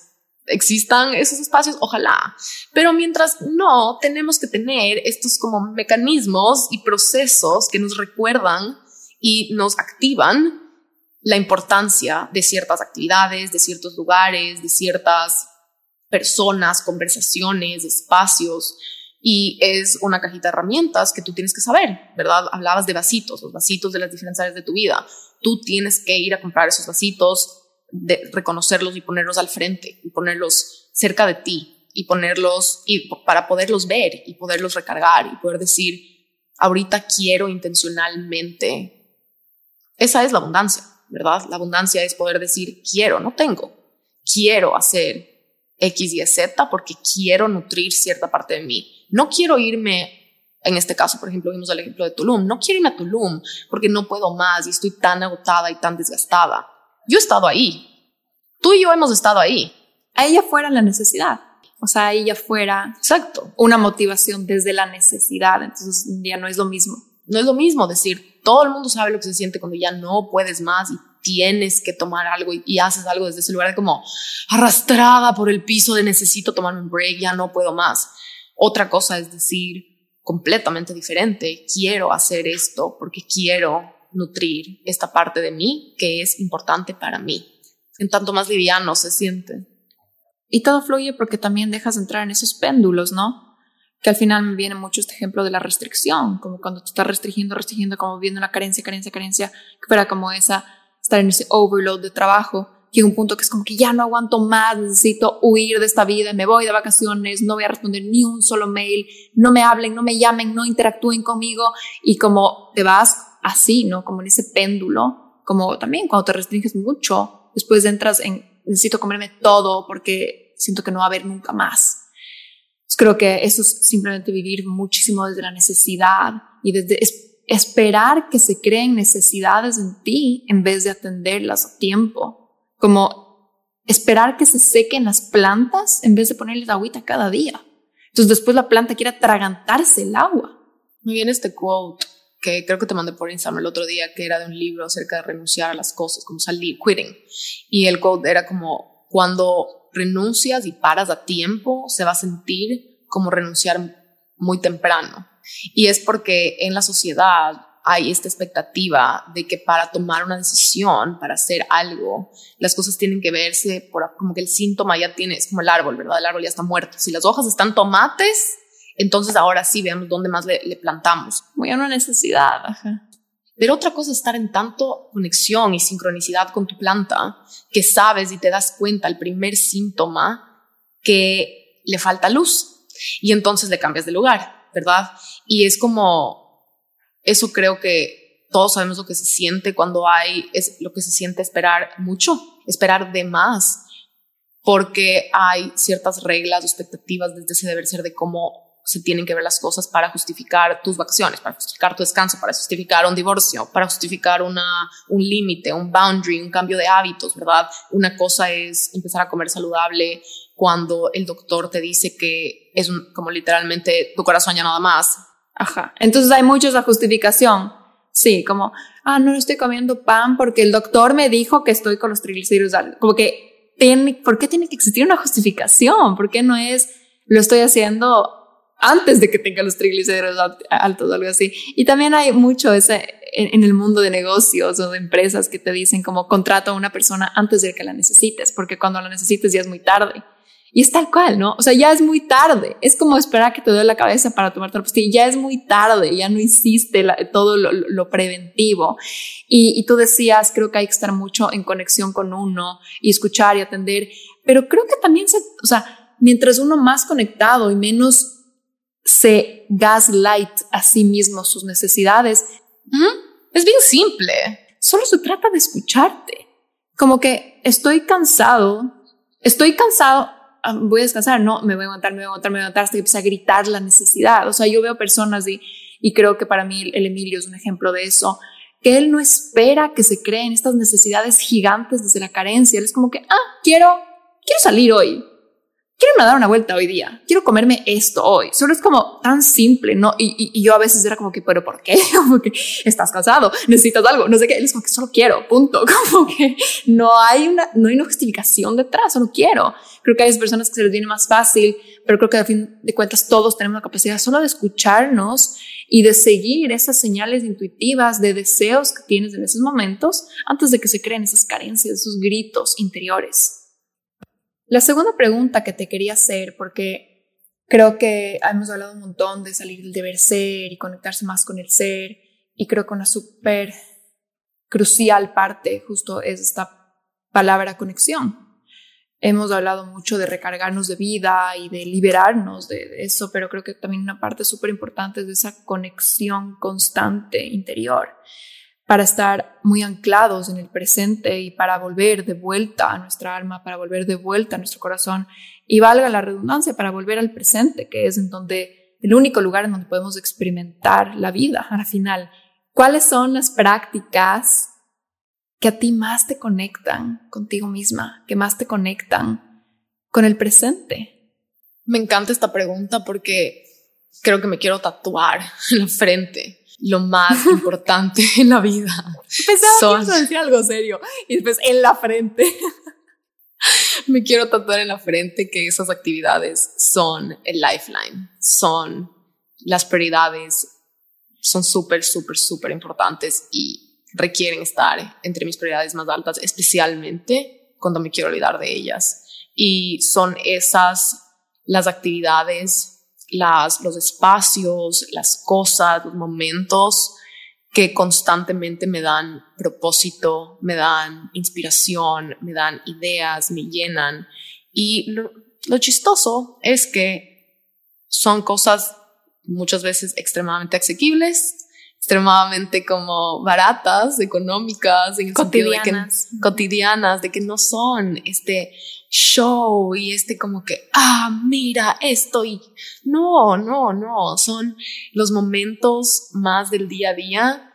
existan esos espacios, ojalá. Pero mientras no, tenemos que tener estos como mecanismos y procesos que nos recuerdan y nos activan la importancia de ciertas actividades, de ciertos lugares, de ciertas personas, conversaciones, espacios. Y es una cajita de herramientas que tú tienes que saber, ¿verdad? Hablabas de vasitos, los vasitos de las diferentes áreas de tu vida. Tú tienes que ir a comprar esos vasitos, de reconocerlos y ponerlos al frente y ponerlos cerca de ti y ponerlos y para poderlos ver y poderlos recargar y poder decir, ahorita quiero intencionalmente. Esa es la abundancia, ¿verdad? La abundancia es poder decir, quiero, no tengo, quiero hacer X, Y, Z porque quiero nutrir cierta parte de mí. No quiero irme en este caso, por ejemplo, vimos el ejemplo de Tulum. No quiero irme a Tulum porque no puedo más y estoy tan agotada y tan desgastada. Yo he estado ahí. Tú y yo hemos estado ahí. Ahí ya fuera la necesidad. O sea, ahí ya fuera. Exacto. Una motivación desde la necesidad. Entonces ya no es lo mismo. No es lo mismo decir, todo el mundo sabe lo que se siente cuando ya no puedes más y tienes que tomar algo y, haces algo desde ese lugar de como arrastrada por el piso de necesito tomarme un break, ya no puedo más. Otra cosa es decir completamente diferente, quiero hacer esto porque quiero nutrir esta parte de mí que es importante para mí. En tanto más liviano se siente. Y todo fluye porque también dejas de entrar en esos péndulos, ¿no? Que al final me viene mucho este ejemplo de la restricción, como cuando tú estás restringiendo, restringiendo, como viendo una carencia, carencia, carencia, que fuera como esa, estar en ese overload de trabajo. Llega un punto que es como que ya no aguanto más, necesito huir de esta vida, me voy de vacaciones, no voy a responder ni un solo mail, no me hablen, no me llamen, no interactúen conmigo y como te vas así, ¿no? Como en ese péndulo, como también cuando te restringes mucho, después entras en necesito comerme todo porque siento que no va a haber nunca más. creo que eso es simplemente vivir muchísimo desde la necesidad y desde esperar que se creen necesidades en ti en vez de atenderlas a tiempo. Como esperar que se sequen las plantas en vez de ponerles agüita cada día. Entonces después la planta quiere atragantarse el agua. Me viene este quote que creo que te mandé por Instagram el otro día, que era de un libro acerca de renunciar a las cosas, como salir, quitting. Y el quote era como, cuando renuncias y paras a tiempo, se va a sentir como renunciar muy temprano. Y es porque en la sociedad hay esta expectativa de que para tomar una decisión, para hacer algo, las cosas tienen que verse por como que el síntoma ya tiene, es como el árbol, ¿verdad? El árbol ya está muerto. Si las hojas están tomates, entonces ahora sí veamos dónde más le, plantamos. Muy a una necesidad. Pero otra cosa es estar en tanto conexión y sincronicidad con tu planta que sabes y te das cuenta el primer síntoma que le falta luz y entonces le cambias de lugar, ¿verdad? Y es como, eso creo que todos sabemos lo que se siente cuando hay, es lo que se siente esperar mucho, esperar de más, porque hay ciertas reglas o expectativas desde ese deber ser de cómo se tienen que ver las cosas para justificar tus vacaciones, para justificar tu descanso, para justificar un divorcio, para justificar una, un límite, un boundary, un cambio de hábitos, ¿verdad? Una cosa es empezar a comer saludable cuando el doctor te dice que es como literalmente tu corazón ya nada más. Ajá. Entonces hay mucho esa justificación. Sí, como, ah, no estoy comiendo pan porque el doctor me dijo que estoy con los triglicéridos. Como que tiene, ¿por qué tiene que existir una justificación? ¿Por qué no es lo estoy haciendo antes de que tenga los triglicéridos altos o algo así? Y también hay mucho ese en, el mundo de negocios o de empresas que te dicen como contrato a una persona antes de que la necesites, porque cuando la necesites ya es muy tarde. Y es tal cual, ¿no? O sea, ya es muy tarde. Es como esperar que te duele la cabeza para tomarte la pastilla. Ya es muy tarde, ya no hiciste todo lo, preventivo. Y, y, tú decías, creo que hay que estar mucho en conexión con uno y escuchar y atender. Pero creo que también se, o sea, mientras uno más conectado y menos se gaslight a sí mismo sus necesidades, es bien simple. Solo se trata de escucharte. Como que estoy cansado, estoy cansado, voy a descansar, no, me voy a aguantar, me voy a aguantar, me voy a aguantar hasta que empiece a gritar la necesidad. O sea, yo veo personas y, y creo que para mí el Emilio es un ejemplo de eso, que él no espera que se creen estas necesidades gigantes desde la carencia. Él es como que, ah, quiero, quiero salir hoy quiero dar una vuelta hoy día, quiero comerme esto hoy. Solo es como tan simple, ¿no? Y, y, yo a veces era como que, pero ¿por qué? Como que estás cansado, necesitas algo, no sé qué. Él es como que solo quiero, punto. Como que no hay una, no hay una justificación detrás, solo quiero. Creo que hay personas que se les viene más fácil, pero creo que a fin de cuentas todos tenemos la capacidad solo de escucharnos y de seguir esas señales intuitivas de deseos que tienes en esos momentos antes de que se creen esas carencias, esos gritos interiores. La segunda pregunta que te quería hacer, porque creo que hemos hablado un montón de salir del deber ser y conectarse más con el ser, y creo que una súper crucial parte justo es esta palabra conexión. Hemos hablado mucho de recargarnos de vida y de liberarnos de eso, pero creo que también una parte súper importante es esa conexión constante interior para estar muy anclados en el presente y para volver de vuelta a nuestra alma, para volver de vuelta a nuestro corazón y valga la redundancia, para volver al presente, que es en donde el único lugar en donde podemos experimentar la vida al final. ¿Cuáles son las prácticas que a ti más te conectan contigo misma, que más te conectan con el presente? Me encanta esta pregunta porque creo que me quiero tatuar en la frente lo más importante en la vida. Pensaba que decir algo serio y después en la frente. Me quiero tatuar en la frente que esas actividades son el lifeline, son las prioridades, son súper, súper, súper importantes y requieren estar entre mis prioridades más altas, especialmente cuando me quiero olvidar de ellas. Y son esas las actividades las, los espacios, las cosas, los momentos que constantemente me dan propósito, me dan inspiración, me dan ideas, me llenan. Y lo, lo chistoso es que son cosas muchas veces extremadamente asequibles, extremadamente como baratas, económicas, en cotidianas. cotidianas, de que no son este show y este como que, ah, mira esto y no, no, no, son los momentos más del día a día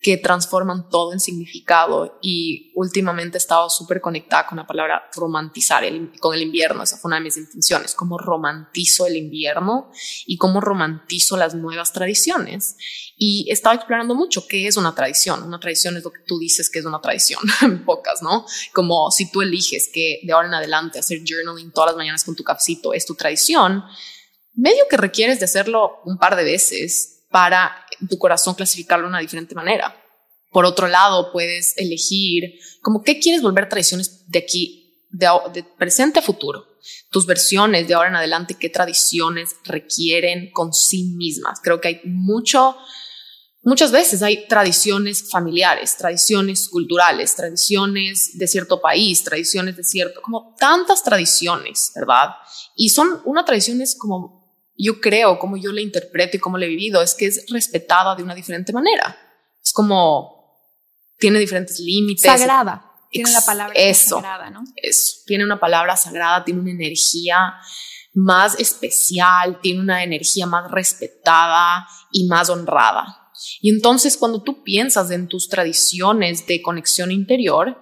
que transforman todo en significado y últimamente he estado súper conectada con la palabra romantizar, el, con el invierno, esa fue una de mis intenciones, cómo romantizo el invierno y cómo romantizo las nuevas tradiciones. Y he estado explorando mucho qué es una tradición. Una tradición es lo que tú dices que es una tradición, en pocas, ¿no? Como si tú eliges que de ahora en adelante hacer journaling todas las mañanas con tu cafecito es tu tradición, medio que requieres de hacerlo un par de veces para tu corazón clasificarlo de una diferente manera. Por otro lado, puedes elegir como qué quieres volver tradiciones de aquí, de, presente a futuro. Tus versiones de ahora en adelante, qué tradiciones requieren con sí mismas. Creo que hay mucho, muchas veces hay tradiciones familiares, tradiciones culturales, tradiciones de cierto país, tradiciones de cierto, como tantas tradiciones, ¿verdad? Y son una tradición es como yo creo, como yo le interpreto y cómo le he vivido, es que es respetada de una diferente manera. Es como tiene diferentes límites. Sagrada. Tiene la palabra eso, sagrada, ¿no? Eso. Tiene una palabra sagrada, tiene una energía más especial, tiene una energía más respetada y más honrada. Y entonces cuando tú piensas en tus tradiciones de conexión interior,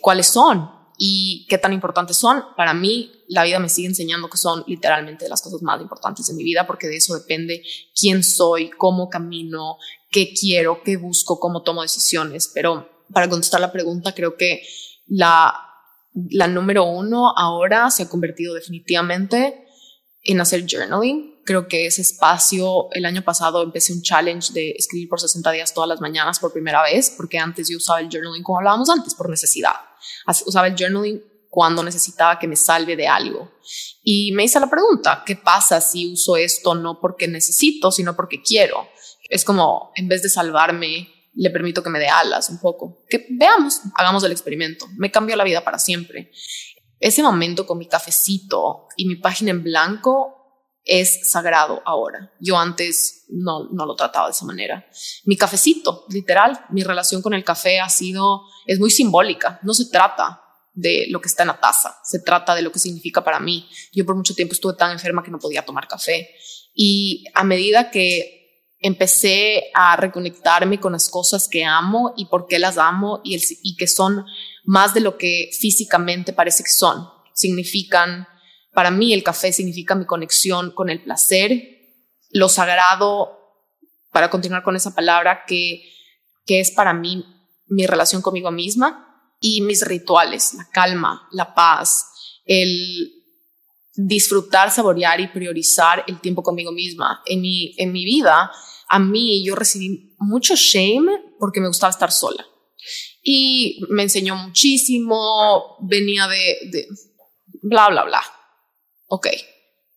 ¿cuáles son? y qué tan importantes son. Para mí, la vida me sigue enseñando que son literalmente las cosas más importantes de mi vida, porque de eso depende quién soy, cómo camino, qué quiero, qué busco, cómo tomo decisiones. Pero para contestar la pregunta, creo que la La número uno ahora se ha convertido definitivamente en hacer journaling. Creo que ese espacio, el año pasado empecé un challenge de escribir por 60 días todas las mañanas por primera vez, porque antes yo usaba el journaling como hablábamos antes, por necesidad. Usaba el journaling cuando necesitaba que me salve de algo. Y me hice la pregunta, ¿qué pasa si uso esto no porque necesito, sino porque quiero? Es como, en vez de salvarme, le permito que me dé alas un poco. Que veamos, hagamos el experimento. Me cambió la vida para siempre. Ese momento con mi cafecito y mi página en blanco es sagrado ahora. Yo antes no, no lo trataba de esa manera. Mi cafecito, literal, mi relación con el café ha sido, es muy simbólica. No se trata de lo que está en la taza, se trata de lo que significa para mí. Yo por mucho tiempo estuve tan enferma que no podía tomar café. Y a medida que empecé a reconectarme con las cosas que amo y por qué las amo y, el, y que son más de lo que físicamente parece que son. Significan, para mí el café significa mi conexión con el placer, lo sagrado, para continuar con esa palabra, que, que es para mí mi relación conmigo misma y mis rituales, la calma, la paz, el disfrutar, saborear y priorizar el tiempo conmigo misma. En mi, en mi vida, a mí yo recibí mucho shame porque me gustaba estar sola y me enseñó muchísimo, venía de, de bla, bla, bla. Ok,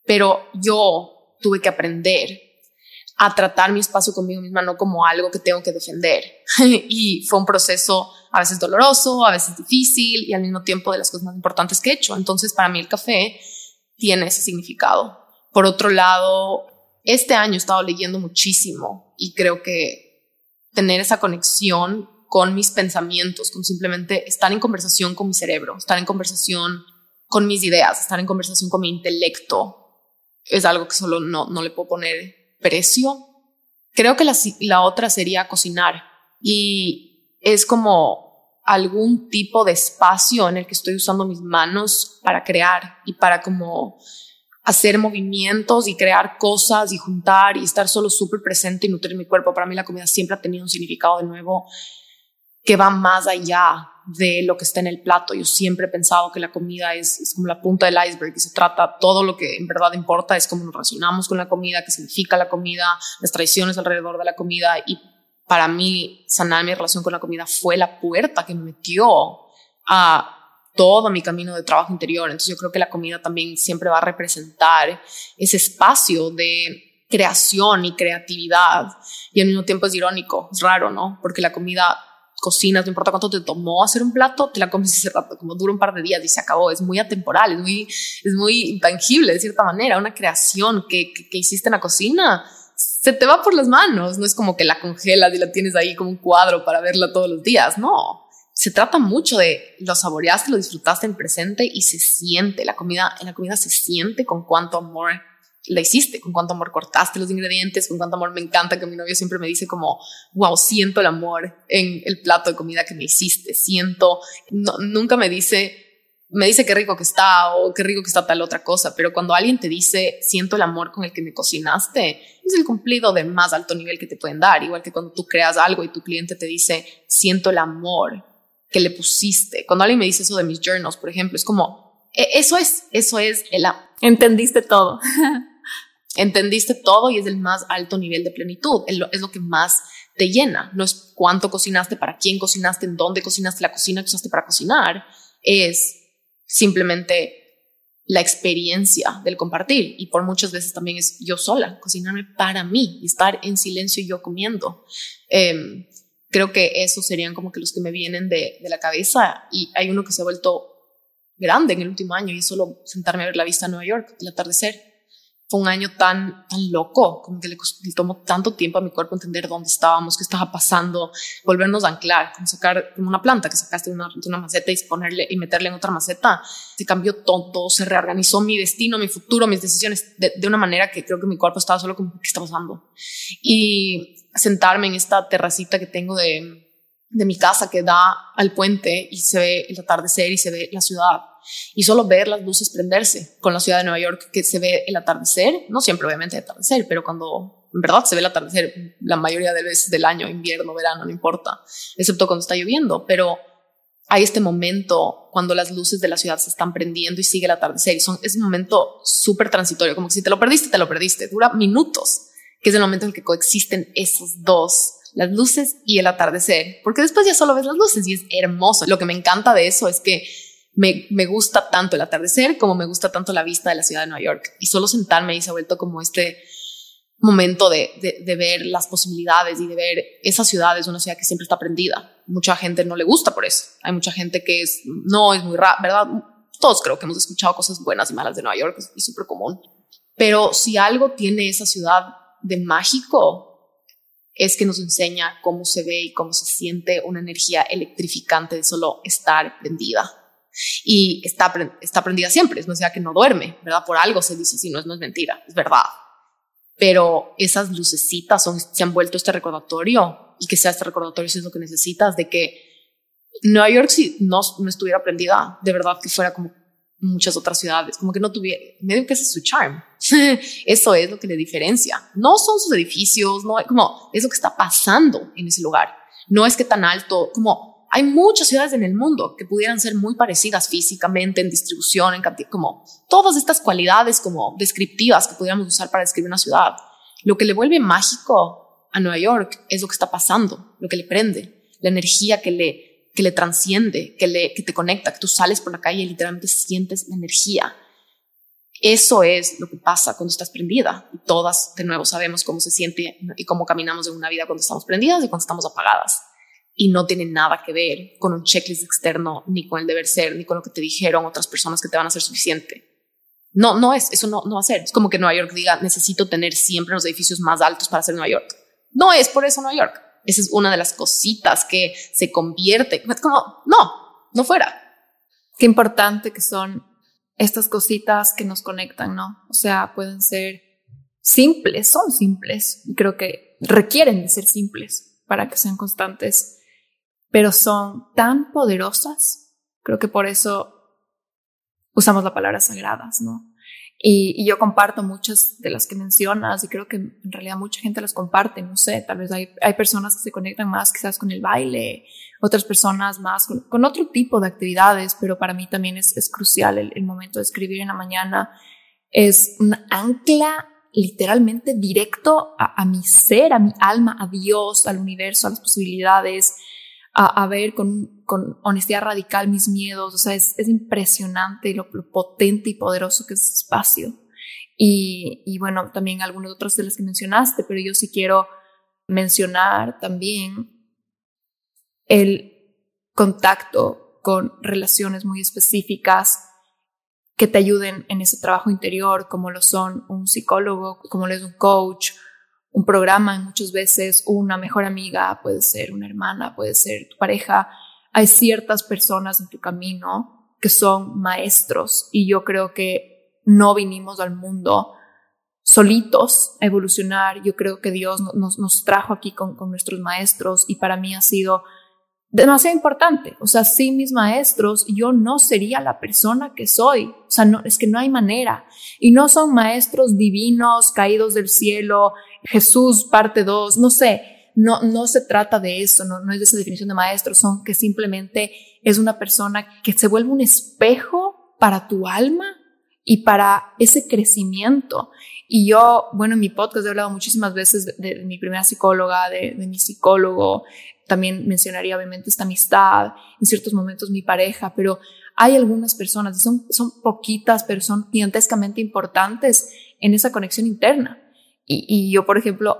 pero yo tuve que aprender a tratar mi espacio conmigo misma no como algo que tengo que defender. y fue un proceso a veces doloroso, a veces difícil y al mismo tiempo de las cosas más importantes que he hecho. Entonces, para mí el café tiene ese significado. Por otro lado, este año he estado leyendo muchísimo y creo que tener esa conexión con mis pensamientos, con simplemente estar en conversación con mi cerebro, estar en conversación con mis ideas, estar en conversación con mi intelecto, es algo que solo no, no le puedo poner precio. Creo que la, la otra sería cocinar y es como algún tipo de espacio en el que estoy usando mis manos para crear y para como hacer movimientos y crear cosas y juntar y estar solo súper presente y nutrir mi cuerpo. Para mí la comida siempre ha tenido un significado de nuevo que va más allá de lo que está en el plato. Yo siempre he pensado que la comida es, como la punta del iceberg y se trata todo lo que en verdad importa es cómo nos relacionamos con la comida, qué significa la comida, las tradiciones alrededor de la comida y para mí sanar mi relación con la comida fue la puerta que me metió a todo mi camino de trabajo interior. Entonces yo creo que la comida también siempre va a representar ese espacio de creación y creatividad y al mismo tiempo es irónico, es raro, ¿no? Porque la comida cocinas, no importa cuánto te tomó hacer un plato, te la comes ese rato, como dura un par de días y se acabó. Es muy atemporal, es muy, es muy intangible de cierta manera. Una creación que, que, hiciste en la cocina se te va por las manos. No es como que la congelas y la tienes ahí como un cuadro para verla todos los días. No, se trata mucho de lo saboreaste, lo disfrutaste en presente y se siente. La comida, en la comida se siente con cuánto amor la hiciste, con cuánto amor cortaste los ingredientes, con cuánto amor me encanta que mi novio siempre me dice como, wow, siento el amor en el plato de comida que me hiciste, siento, nunca me dice, me dice qué rico que está o qué rico que está tal otra cosa, pero cuando alguien te dice, siento el amor con el que me cocinaste, es el cumplido de más alto nivel que te pueden dar, igual que cuando tú creas algo y tu cliente te dice, siento el amor que le pusiste. Cuando alguien me dice eso de mis journals, por ejemplo, es como, e, eso es, eso es el... Entendiste todo. entendiste todo y es el más alto nivel de plenitud, es lo, que más te llena, no es cuánto cocinaste, para quién cocinaste, en dónde cocinaste, la cocina que usaste para cocinar, es simplemente la experiencia del compartir y por muchas veces también es yo sola, cocinarme para mí y estar en silencio yo comiendo. Em, creo que esos serían como que los que me vienen de, de, la cabeza y hay uno que se ha vuelto grande en el último año y es solo sentarme a ver la vista de Nueva York, el atardecer fue un año tan, tan loco, como que le, tomó tanto tiempo a mi cuerpo entender dónde estábamos, qué estaba pasando, volvernos a anclar, como sacar como una planta que sacaste de una, una maceta y ponerle y meterle en otra maceta. Se cambió todo, se reorganizó mi destino, mi futuro, mis decisiones de, de una manera que creo que mi cuerpo estaba solo como, ¿qué está pasando? Y sentarme en esta terracita que tengo de, de mi casa que da al puente y se ve el atardecer y se ve la ciudad y solo ver las luces prenderse con la ciudad de Nueva York que se ve el atardecer, no siempre obviamente el atardecer, pero cuando en verdad se ve el atardecer la mayoría de veces del año, invierno, verano, no importa, excepto cuando está lloviendo, pero hay este momento cuando las luces de la ciudad se están prendiendo y sigue el atardecer y son, es un momento súper transitorio, como que si te lo perdiste, te lo perdiste, dura minutos, que es el momento en el que coexisten esos dos, las luces y el atardecer, porque después ya solo ves las luces y es hermoso. Lo que me encanta de eso es que me, gusta tanto el atardecer como me gusta tanto la vista de la ciudad de Nueva York y solo sentarme y se ha vuelto como este momento de, de, ver las posibilidades y de ver esa ciudad es una ciudad que siempre está prendida. Mucha gente no le gusta por eso. Hay mucha gente que es, no, es muy raro, ¿verdad? Todos creo que hemos escuchado cosas buenas y malas de Nueva York, es súper común. Pero si algo tiene esa ciudad de mágico, es que nos enseña cómo se ve y cómo se siente una energía electrificante de solo estar prendida. Y está, está prendida siempre, es una ciudad que no duerme, ¿verdad? Por algo se dice así, no es, no es mentira, es verdad pero esas lucecitas son, se han vuelto este recordatorio y que sea este recordatorio si es lo que necesitas de que Nueva York si no, no estuviera prendida, de verdad que fuera como muchas otras ciudades, como que no tuviera, medio que ese es su charm. Eso es lo que le diferencia. No son sus edificios, no, como es lo que está pasando en ese lugar. No es que tan alto, como hay muchas ciudades en el mundo que pudieran ser muy parecidas físicamente, en distribución, en cantidad, como todas estas cualidades como descriptivas que pudiéramos usar para describir una ciudad. Lo que le vuelve mágico a Nueva York es lo que está pasando, lo que le prende, la energía que le, que le transciende, que, le, que te conecta, que tú sales por la calle y literalmente sientes la energía. Eso es lo que pasa cuando estás prendida. Y todas, de nuevo, sabemos cómo se siente y cómo caminamos en una vida cuando estamos prendidas y cuando estamos apagadas y no tiene nada que ver con un checklist externo, ni con el deber ser, ni con lo que te dijeron otras personas que te van a hacer suficiente. No, no es, eso no, no va a ser. Es como que Nueva York diga, necesito tener siempre los edificios más altos para ser Nueva York. No es por eso Nueva York. Esa es una de las cositas que se convierte. Es como, no, no fuera. Qué importante que son estas cositas que nos conectan, ¿no? O sea, pueden ser simples, son simples. Creo que requieren de ser simples para que sean constantes pero son tan poderosas, creo que por eso usamos la palabra sagradas, ¿no? Y, yo comparto muchas de las que mencionas y creo que en realidad mucha gente las comparte, no sé, tal vez hay, hay personas que se conectan más quizás con el baile, otras personas más con, otro tipo de actividades, pero para mí también es, es crucial el, momento de escribir en la mañana, es un ancla literalmente directo a, mi ser, a mi alma, a Dios, al universo, a las posibilidades, a, ver con, con, honestidad radical mis miedos. O sea, es, es impresionante lo, potente y poderoso que es ese espacio. Y, y bueno, también algunas otras de las que mencionaste, pero yo sí quiero mencionar también el contacto con relaciones muy específicas que te ayuden en ese trabajo interior, como lo son un psicólogo, como lo es un coach, un programa, muchas veces una mejor amiga, puede ser una hermana, puede ser tu pareja. Hay ciertas personas en tu camino que son maestros y yo creo que no vinimos al mundo solitos a evolucionar. Yo creo que Dios nos, trajo aquí con, con nuestros maestros y para mí ha sido demasiado importante. O sea, sin mis maestros, yo no sería la persona que soy. O sea, no, es que no hay manera. Y no son maestros divinos, caídos del cielo, Jesús parte 2, no sé. No, no se trata de eso, no, no es de esa definición de maestro, son que simplemente es una persona que se vuelve un espejo para tu alma y para ese crecimiento. Y yo, bueno, en mi podcast he hablado muchísimas veces de, mi primera psicóloga, de, mi psicólogo, también mencionaría obviamente esta amistad, en ciertos momentos mi pareja, pero hay algunas personas, son, son poquitas, pero son gigantescamente importantes en esa conexión interna. Y, y yo, por ejemplo,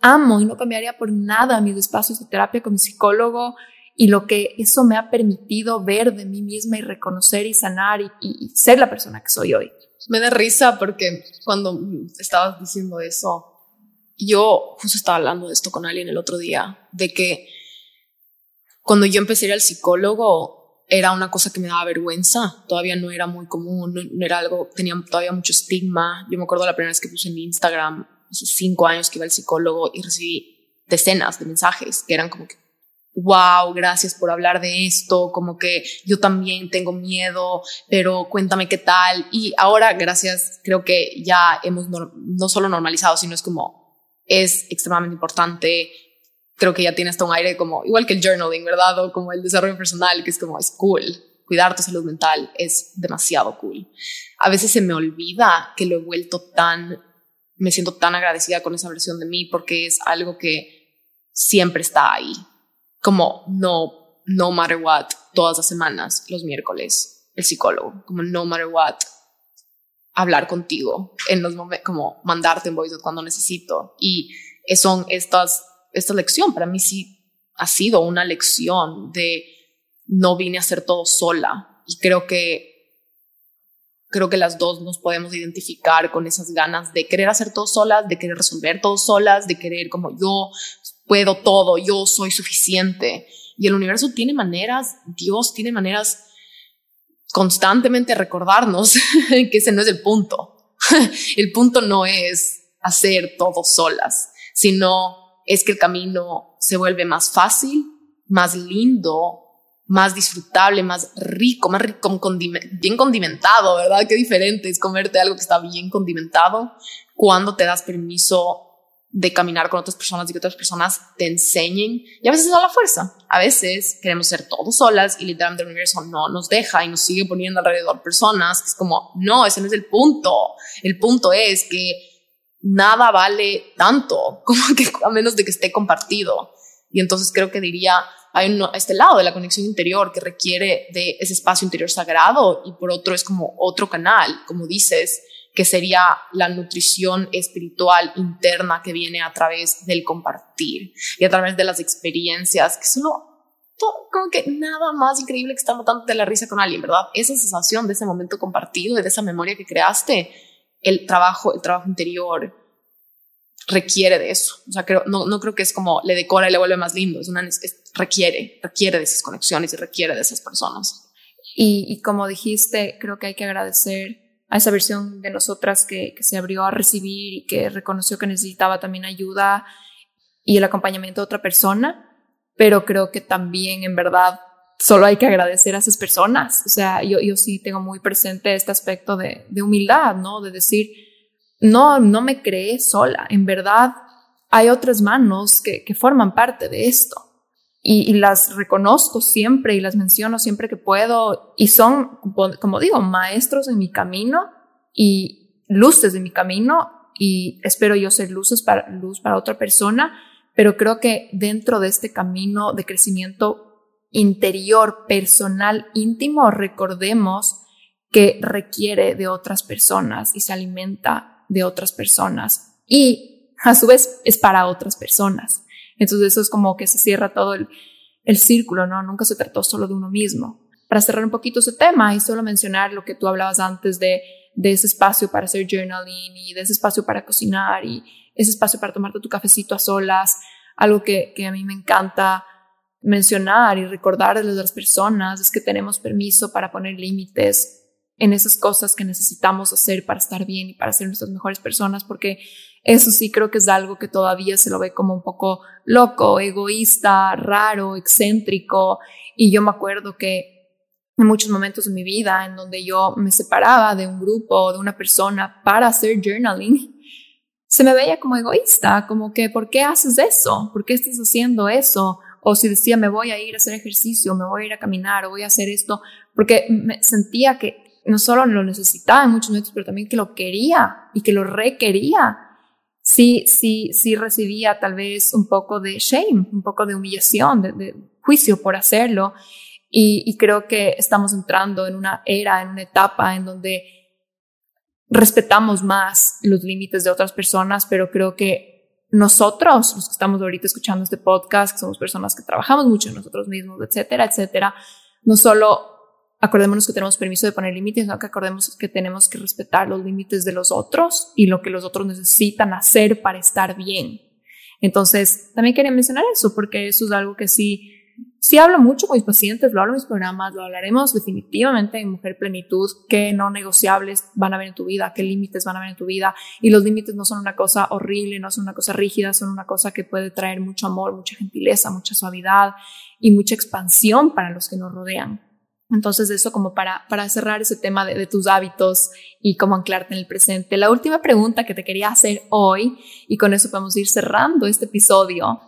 amo y no cambiaría por nada mis espacios de terapia con mi psicólogo y lo que eso me ha permitido ver de mí misma y reconocer y sanar y, y ser la persona que soy hoy. Me da risa porque cuando estabas diciendo eso, yo justo estaba hablando de esto con alguien el otro día, de que cuando yo empecé a ir al psicólogo, era una cosa que me daba vergüenza, todavía no era muy común, no, era algo, tenía todavía mucho estigma. Yo me acuerdo la primera vez que puse en Instagram, hace cinco años que iba al psicólogo y recibí decenas de mensajes que eran como wow, gracias por hablar de esto, como que yo también tengo miedo, pero cuéntame qué tal. Y ahora, gracias, creo que ya hemos no, no solo normalizado, sino es como, es extremadamente importante creo que ya tiene hasta un aire como, igual que el journaling, ¿verdad? O como el desarrollo personal, que es como, es cool. Cuidar tu salud mental es demasiado cool. A veces se me olvida que lo he vuelto tan, me siento tan agradecida con esa versión de mí porque es algo que siempre está ahí. Como no, no matter what, todas las semanas, los miércoles, el psicólogo, como no matter what, hablar contigo en los momentos, como mandarte en voice cuando necesito. Y son estas esta lección para mí sí ha sido una lección de no vine a hacer todo sola y creo que creo que las dos nos podemos identificar con esas ganas de querer hacer todo solas, de querer resolver todo solas, de querer como yo puedo todo, yo soy suficiente. Y el universo tiene maneras, Dios tiene maneras constantemente recordarnos que ese no es el punto. el punto no es hacer todo solas, sino es que el camino se vuelve más fácil, más lindo, más disfrutable, más rico, más rico, bien condimentado, ¿verdad? Qué diferente es comerte algo que está bien condimentado cuando te das permiso de caminar con otras personas y que otras personas te enseñen. Y a veces a la fuerza. A veces queremos ser todos solas y literalmente el universo no nos deja y nos sigue poniendo alrededor personas. Es como, no, ese no es el punto. El punto es que nada vale tanto como que a menos de que esté compartido. Y entonces creo que diría, hay este lado de la conexión interior que requiere de ese espacio interior sagrado y por otro es como otro canal, como dices, que sería la nutrición espiritual interna que viene a través del compartir y a través de las experiencias, que solo como que nada más increíble que estar de la risa con alguien, ¿verdad? Esa sensación de ese momento compartido y de esa memoria que creaste el trabajo, el trabajo interior requiere de eso. O sea, creo, no, no creo que es como le decora y le vuelve más lindo. Es una, requiere, requiere de esas conexiones y requiere de esas personas. Y, y, como dijiste, creo que hay que agradecer a esa versión de nosotras que, que se abrió a recibir y que reconoció que necesitaba también ayuda y el acompañamiento de otra persona. Pero creo que también, en verdad, solo hay que agradecer a esas personas. O sea, yo, yo sí tengo muy presente este aspecto de, de humildad, ¿no? De decir, no, no me creé sola. En verdad, hay otras manos que, que forman parte de esto. Y, las reconozco siempre y las menciono siempre que puedo. Y son, como digo, maestros en mi camino y luces de mi camino. Y espero yo ser luces para, luz para otra persona. Pero creo que dentro de este camino de crecimiento interior, personal, íntimo, recordemos que requiere de otras personas y se alimenta de otras personas y a su vez es para otras personas. Entonces eso es como que se cierra todo el, el círculo, ¿no? Nunca se trató solo de uno mismo. Para cerrar un poquito ese tema y solo mencionar lo que tú hablabas antes de, de ese espacio para hacer journaling y de ese espacio para cocinar y ese espacio para tomarte tu cafecito a solas, algo que, que a mí me encanta mencionar y recordar a las personas es que tenemos permiso para poner límites en esas cosas que necesitamos hacer para estar bien y para ser nuestras mejores personas, porque eso sí creo que es algo que todavía se lo ve como un poco loco, egoísta, raro, excéntrico. Y yo me acuerdo que en muchos momentos de mi vida en donde yo me separaba de un grupo o de una persona para hacer journaling, se me veía como egoísta, como que, ¿por qué haces eso? ¿Por qué estás haciendo eso? o si decía me voy a ir a hacer ejercicio, me voy a ir a caminar o voy a hacer esto, porque me sentía que no solo lo necesitaba en muchos momentos, pero también que lo quería y que lo requería. Sí, sí, sí recibía tal vez un poco de shame, un poco de humillación, de, juicio por hacerlo. Y, y creo que estamos entrando en una era, en una etapa en donde respetamos más los límites de otras personas, pero creo que nosotros, los que estamos ahorita escuchando este podcast, que somos personas que trabajamos mucho en nosotros mismos, etcétera, etcétera, no solo acordémonos que tenemos permiso de poner límites, sino que acordemos que tenemos que respetar los límites de los otros y lo que los otros necesitan hacer para estar bien. Entonces, también quería mencionar eso, porque eso es algo que sí Sí hablo mucho con mis pacientes, lo hablo en mis programas, lo hablaremos definitivamente en Mujer Plenitud, qué no negociables van a haber en tu vida, qué límites van a haber en tu vida. Y los límites no son una cosa horrible, no son una cosa rígida, son una cosa que puede traer mucho amor, mucha gentileza, mucha suavidad y mucha expansión para los que nos rodean. Entonces, eso como para, para cerrar ese tema de, de, tus hábitos y cómo anclarte en el presente. La última pregunta que te quería hacer hoy, y con eso podemos ir cerrando este episodio,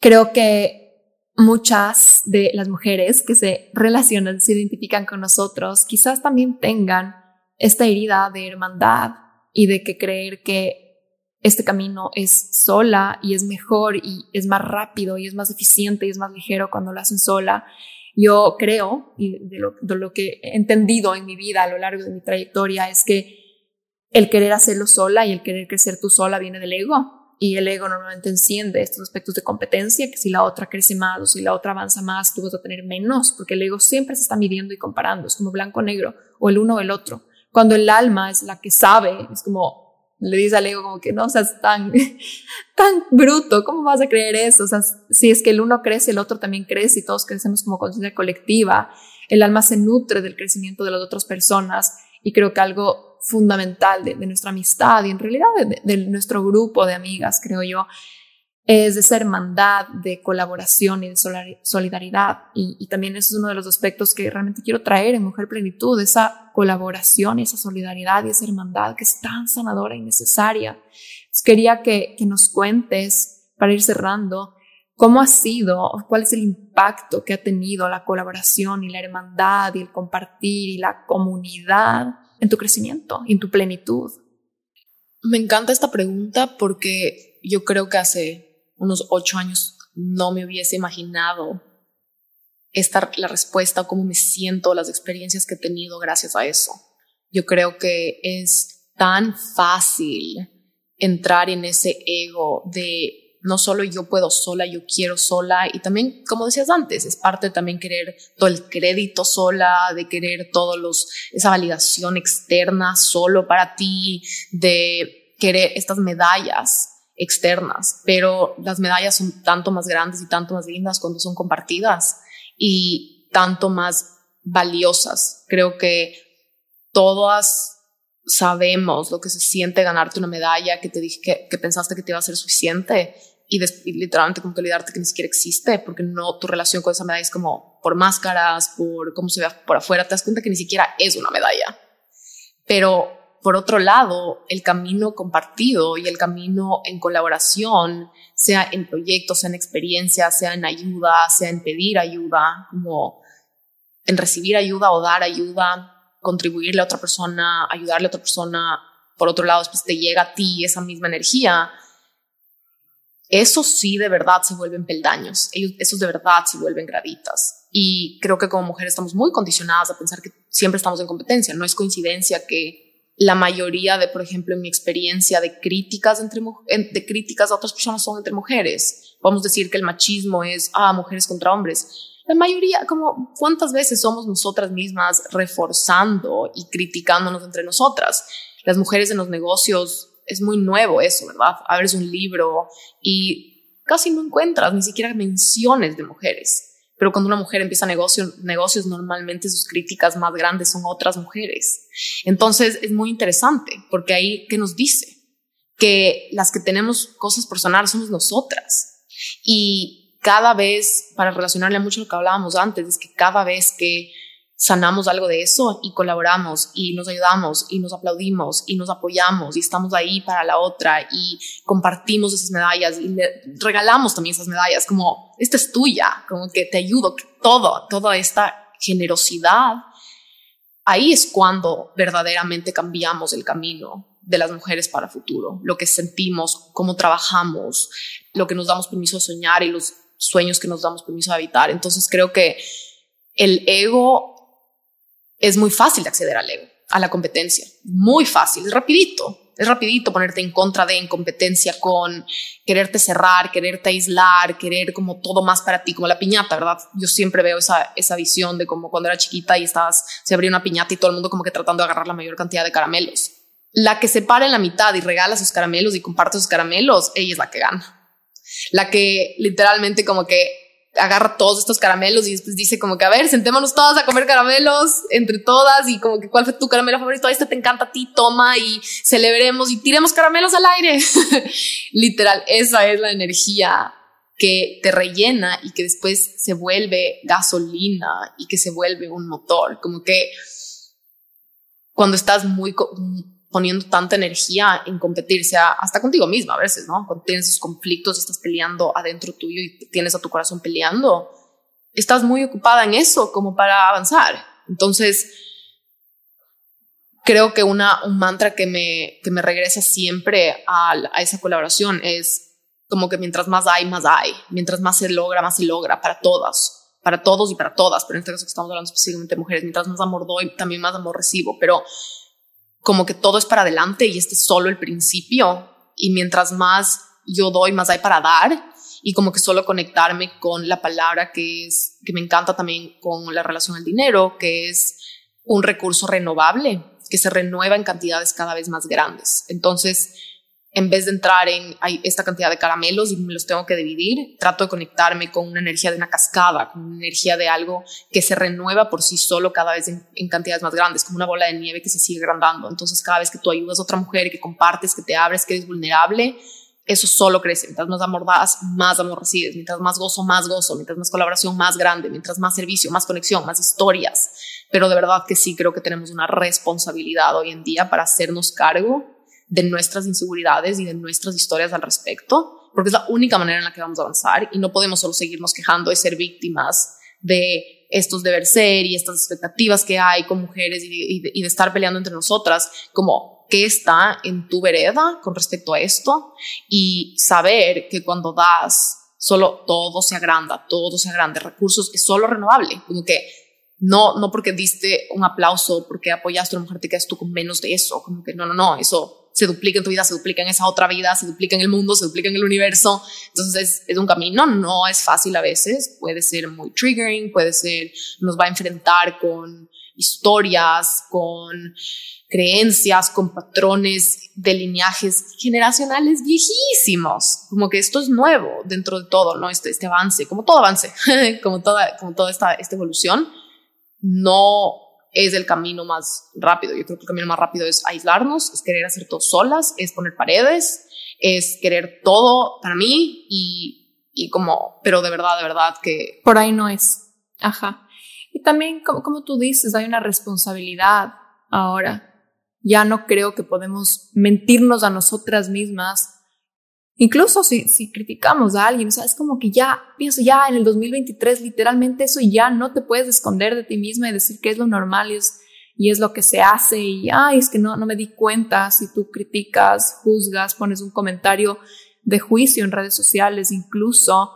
creo que muchas de las mujeres que se relacionan, se identifican con nosotros, quizás también tengan esta herida de hermandad y de que creer que este camino es sola y es mejor y es más rápido y es más eficiente y es más ligero cuando lo hacen sola. Yo creo, y de lo, de lo que he entendido en mi vida a lo largo de mi trayectoria, es que el querer hacerlo sola y el querer crecer tú sola viene del ego. Y el ego normalmente enciende estos aspectos de competencia, que si la otra crece más o si la otra avanza más, tú vas a tener menos, porque el ego siempre se está midiendo y comparando, es como blanco-negro, o el uno o el otro. Cuando el alma es la que sabe, es como, le dice al ego como que no seas tan, tan bruto, ¿cómo vas a creer eso? O sea, si es que el uno crece, el otro también crece y todos crecemos como conciencia colectiva, el alma se nutre del crecimiento de las otras personas y creo que algo fundamental de, nuestra amistad y en realidad de, nuestro grupo de amigas, creo yo, es de esa hermandad, de colaboración y de solidaridad. Y, también eso es uno de los aspectos que realmente quiero traer en Mujer Plenitud, esa colaboración, esa solidaridad y esa hermandad que es tan sanadora y necesaria. quería que, que nos cuentes, para ir cerrando, cómo ha sido, cuál es el impacto que ha tenido la colaboración y la hermandad y el compartir y la comunidad en tu crecimiento en tu plenitud. Me encanta esta pregunta porque yo creo que hace unos ocho años no me hubiese imaginado esta, la respuesta, cómo me siento, las experiencias que he tenido gracias a eso. Yo creo que es tan fácil entrar en ese ego de no solo yo puedo sola, yo quiero sola y también, como decías antes, es parte también querer todo el crédito sola, de querer todos los, esa validación externa solo para ti, de querer estas medallas externas, pero las medallas son tanto más grandes y tanto más lindas cuando son compartidas y tanto más valiosas. Creo que todas sabemos lo que se siente ganarte una medalla que te dije que, pensaste que te iba a ser suficiente y, literalmente como que olvidarte que ni siquiera existe porque no tu relación con esa medalla es como por máscaras, por cómo se ve por afuera, te das cuenta que ni siquiera es una medalla. Pero por otro lado, el camino compartido y el camino en colaboración, sea en proyectos, sea en experiencias, sea en ayuda, sea en pedir ayuda, como en recibir ayuda o dar ayuda, contribuirle a otra persona, ayudarle a otra persona, por otro lado, después te llega a ti esa misma energía, eso sí de verdad se vuelven peldaños, esos de verdad se vuelven graditas. Y creo que como mujeres estamos muy condicionadas a pensar que siempre estamos en competencia, no es coincidencia que la mayoría de, por ejemplo, en mi experiencia de críticas entre de críticas a otras personas son entre mujeres. Podemos decir que el machismo es ah, mujeres contra hombres. La mayoría, como cuántas veces somos nosotras mismas reforzando y criticándonos entre nosotras. Las mujeres en los negocios es muy nuevo eso, ¿verdad? Abres un libro y casi no encuentras ni siquiera menciones de mujeres pero cuando una mujer empieza negocio, negocios, normalmente sus críticas más grandes son otras mujeres. Entonces es muy interesante porque ahí, ¿qué nos dice? Que las que tenemos cosas por sanar somos nosotras. Y cada vez, para relacionarle mucho lo que hablábamos antes, es que cada vez que sanamos algo de eso y colaboramos y nos ayudamos y nos aplaudimos y nos apoyamos y estamos ahí para la otra y compartimos esas medallas y regalamos también esas medallas como esta es tuya, como que te ayudo, todo, toda esta generosidad. Ahí es cuando verdaderamente cambiamos el camino de las mujeres para el futuro, lo que sentimos, cómo trabajamos, lo que nos damos permiso de soñar y los sueños que nos damos permiso de habitar. Entonces creo que el ego es muy fácil de acceder al ego, a la competencia. Muy fácil, es rapidito. Es rapidito ponerte en contra de, en competencia con, quererte cerrar, quererte aislar, querer como todo más para ti, como la piñata, ¿verdad? Yo siempre veo esa, esa visión de como cuando era chiquita y estabas, se abría una piñata y todo el mundo como que tratando de agarrar la mayor cantidad de caramelos. La que se para en la mitad y regala sus caramelos y comparte sus caramelos, ella es la que gana. La que literalmente como que agarra todos estos caramelos y después dice como que, a ver, sentémonos todas a comer caramelos entre todas y como que cuál fue tu caramelo favorito, este te encanta a ti, toma y celebremos y tiremos caramelos al aire. Literal, esa es la energía que te rellena y que después se vuelve gasolina y que se vuelve un motor, como que cuando estás muy poniendo tanta energía en competir, sea hasta contigo misma a veces, ¿no? Cuando tienes esos conflictos y estás peleando adentro tuyo y tienes a tu corazón peleando, estás muy ocupada en eso como para avanzar. Entonces, creo que una, un mantra que me, que me regresa siempre a, a esa colaboración es como que mientras más hay, más hay. Mientras más se logra, más se logra para todas, para todos y para todas. Pero en este caso estamos hablando específicamente de mujeres, mientras más amor doy, también más amor recibo. Pero como que todo es para adelante y este es solo el principio. Y mientras más yo doy, más hay para dar. Y como que solo conectarme con la palabra que es, que me encanta también con la relación al dinero, que es un recurso renovable, que se renueva en cantidades cada vez más grandes. Entonces, en vez de entrar en esta cantidad de caramelos y me los tengo que dividir, trato de conectarme con una energía de una cascada, con una energía de algo que se renueva por sí solo cada vez en, cantidades más grandes, como una bola de nieve que se sigue agrandando. Entonces, cada vez que tú ayudas a otra mujer, que compartes, que te abres, que eres vulnerable, eso solo crece. Mientras más amor das, más amor recibes. Mientras más gozo, más gozo. Mientras más colaboración, más grande. Mientras más servicio, más conexión, más historias. Pero de verdad que sí creo que tenemos una responsabilidad hoy en día para hacernos cargo de nuestras inseguridades y de nuestras historias al respecto, porque es la única manera en la que vamos a avanzar y no podemos solo seguirnos quejando de ser víctimas de estos deber ser y estas expectativas que hay con mujeres y de, estar peleando entre nosotras, como qué está en tu vereda con respecto a esto y saber que cuando das solo todo se agranda, todo se agranda, recursos es solo renovable, como que no, no porque diste un aplauso, porque apoyaste a una mujer, te quedas tú con menos de eso, como que no, no, no, eso se duplica en tu vida, se duplica en esa otra vida, se duplica en el mundo, se duplica en el universo. Entonces es, un camino, no es fácil a veces, puede ser muy triggering, puede ser, nos va a enfrentar con historias, con creencias, con patrones de lineajes generacionales viejísimos. Como que esto es nuevo dentro de todo, ¿no? Este, este avance, como todo avance, como toda, como toda esta, esta evolución, no es el camino más rápido. Yo creo que el camino más rápido es aislarnos, es querer hacer todo solas, es poner paredes, es querer todo para mí y, y como, pero de verdad, de verdad que... Por ahí no es. Ajá. Y también, como, como tú dices, hay una responsabilidad ahora. Ya no creo que podemos mentirnos a nosotras mismas Incluso si, si criticamos a alguien, o sea, es como que ya, pienso ya en el 2023, literalmente eso ya no te puedes esconder de ti misma y decir que es lo normal y es, y es lo que se hace y, ay, es que no, no me di cuenta si tú criticas, juzgas, pones un comentario de juicio en redes sociales, incluso,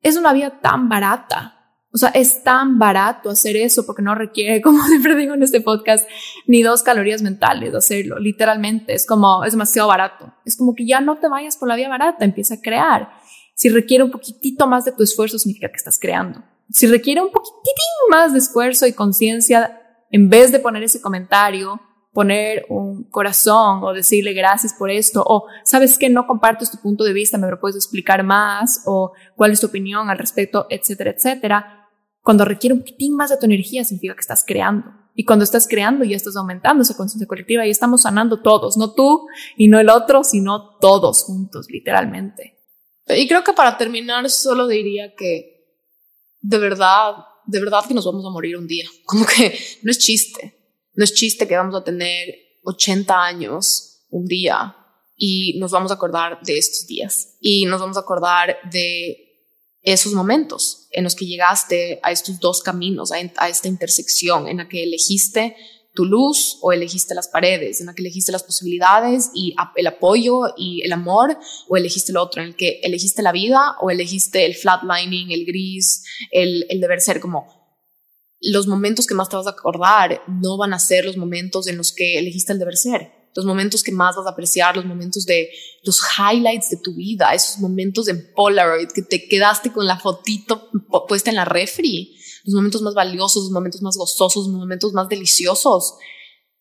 es una vida tan barata o sea, es tan barato hacer eso porque no requiere, como siempre digo en este podcast, ni dos calorías mentales hacerlo. Literalmente es como, es demasiado barato. Es como que ya no te vayas por la vía barata, empieza a crear. Si requiere un poquitito más de tu esfuerzo, significa que estás creando. Si requiere un poquitín más de esfuerzo y conciencia, en vez de poner ese comentario, poner un corazón o decirle gracias por esto o sabes que no comparto tu punto de vista, me lo puedes explicar más o cuál es tu opinión al respecto, etcétera, etcétera cuando requiere un poquitín más de tu energía, significa que estás creando. Y cuando estás creando, ya estás aumentando esa conciencia colectiva y estamos sanando todos, no tú y no el otro, sino todos juntos, literalmente. Y creo que para terminar, solo diría que de verdad, de verdad que nos vamos a morir un día. Como que no es chiste. No es chiste que vamos a tener 80 años un día y nos vamos a acordar de estos días. Y nos vamos a acordar de esos momentos en los que llegaste a estos dos caminos, a, esta intersección en la que elegiste tu luz o elegiste las paredes, en la que elegiste las posibilidades y el apoyo y el amor, o elegiste lo otro, en el que elegiste la vida o elegiste el flatlining, el gris, el, el deber ser como los momentos que más te vas a acordar no van a ser los momentos en los que elegiste el deber ser los momentos que más vas a apreciar, los momentos de los highlights de tu vida, esos momentos en Polaroid que te quedaste con la fotito puesta en la refri, los momentos más valiosos, los momentos más gozosos, los momentos más deliciosos.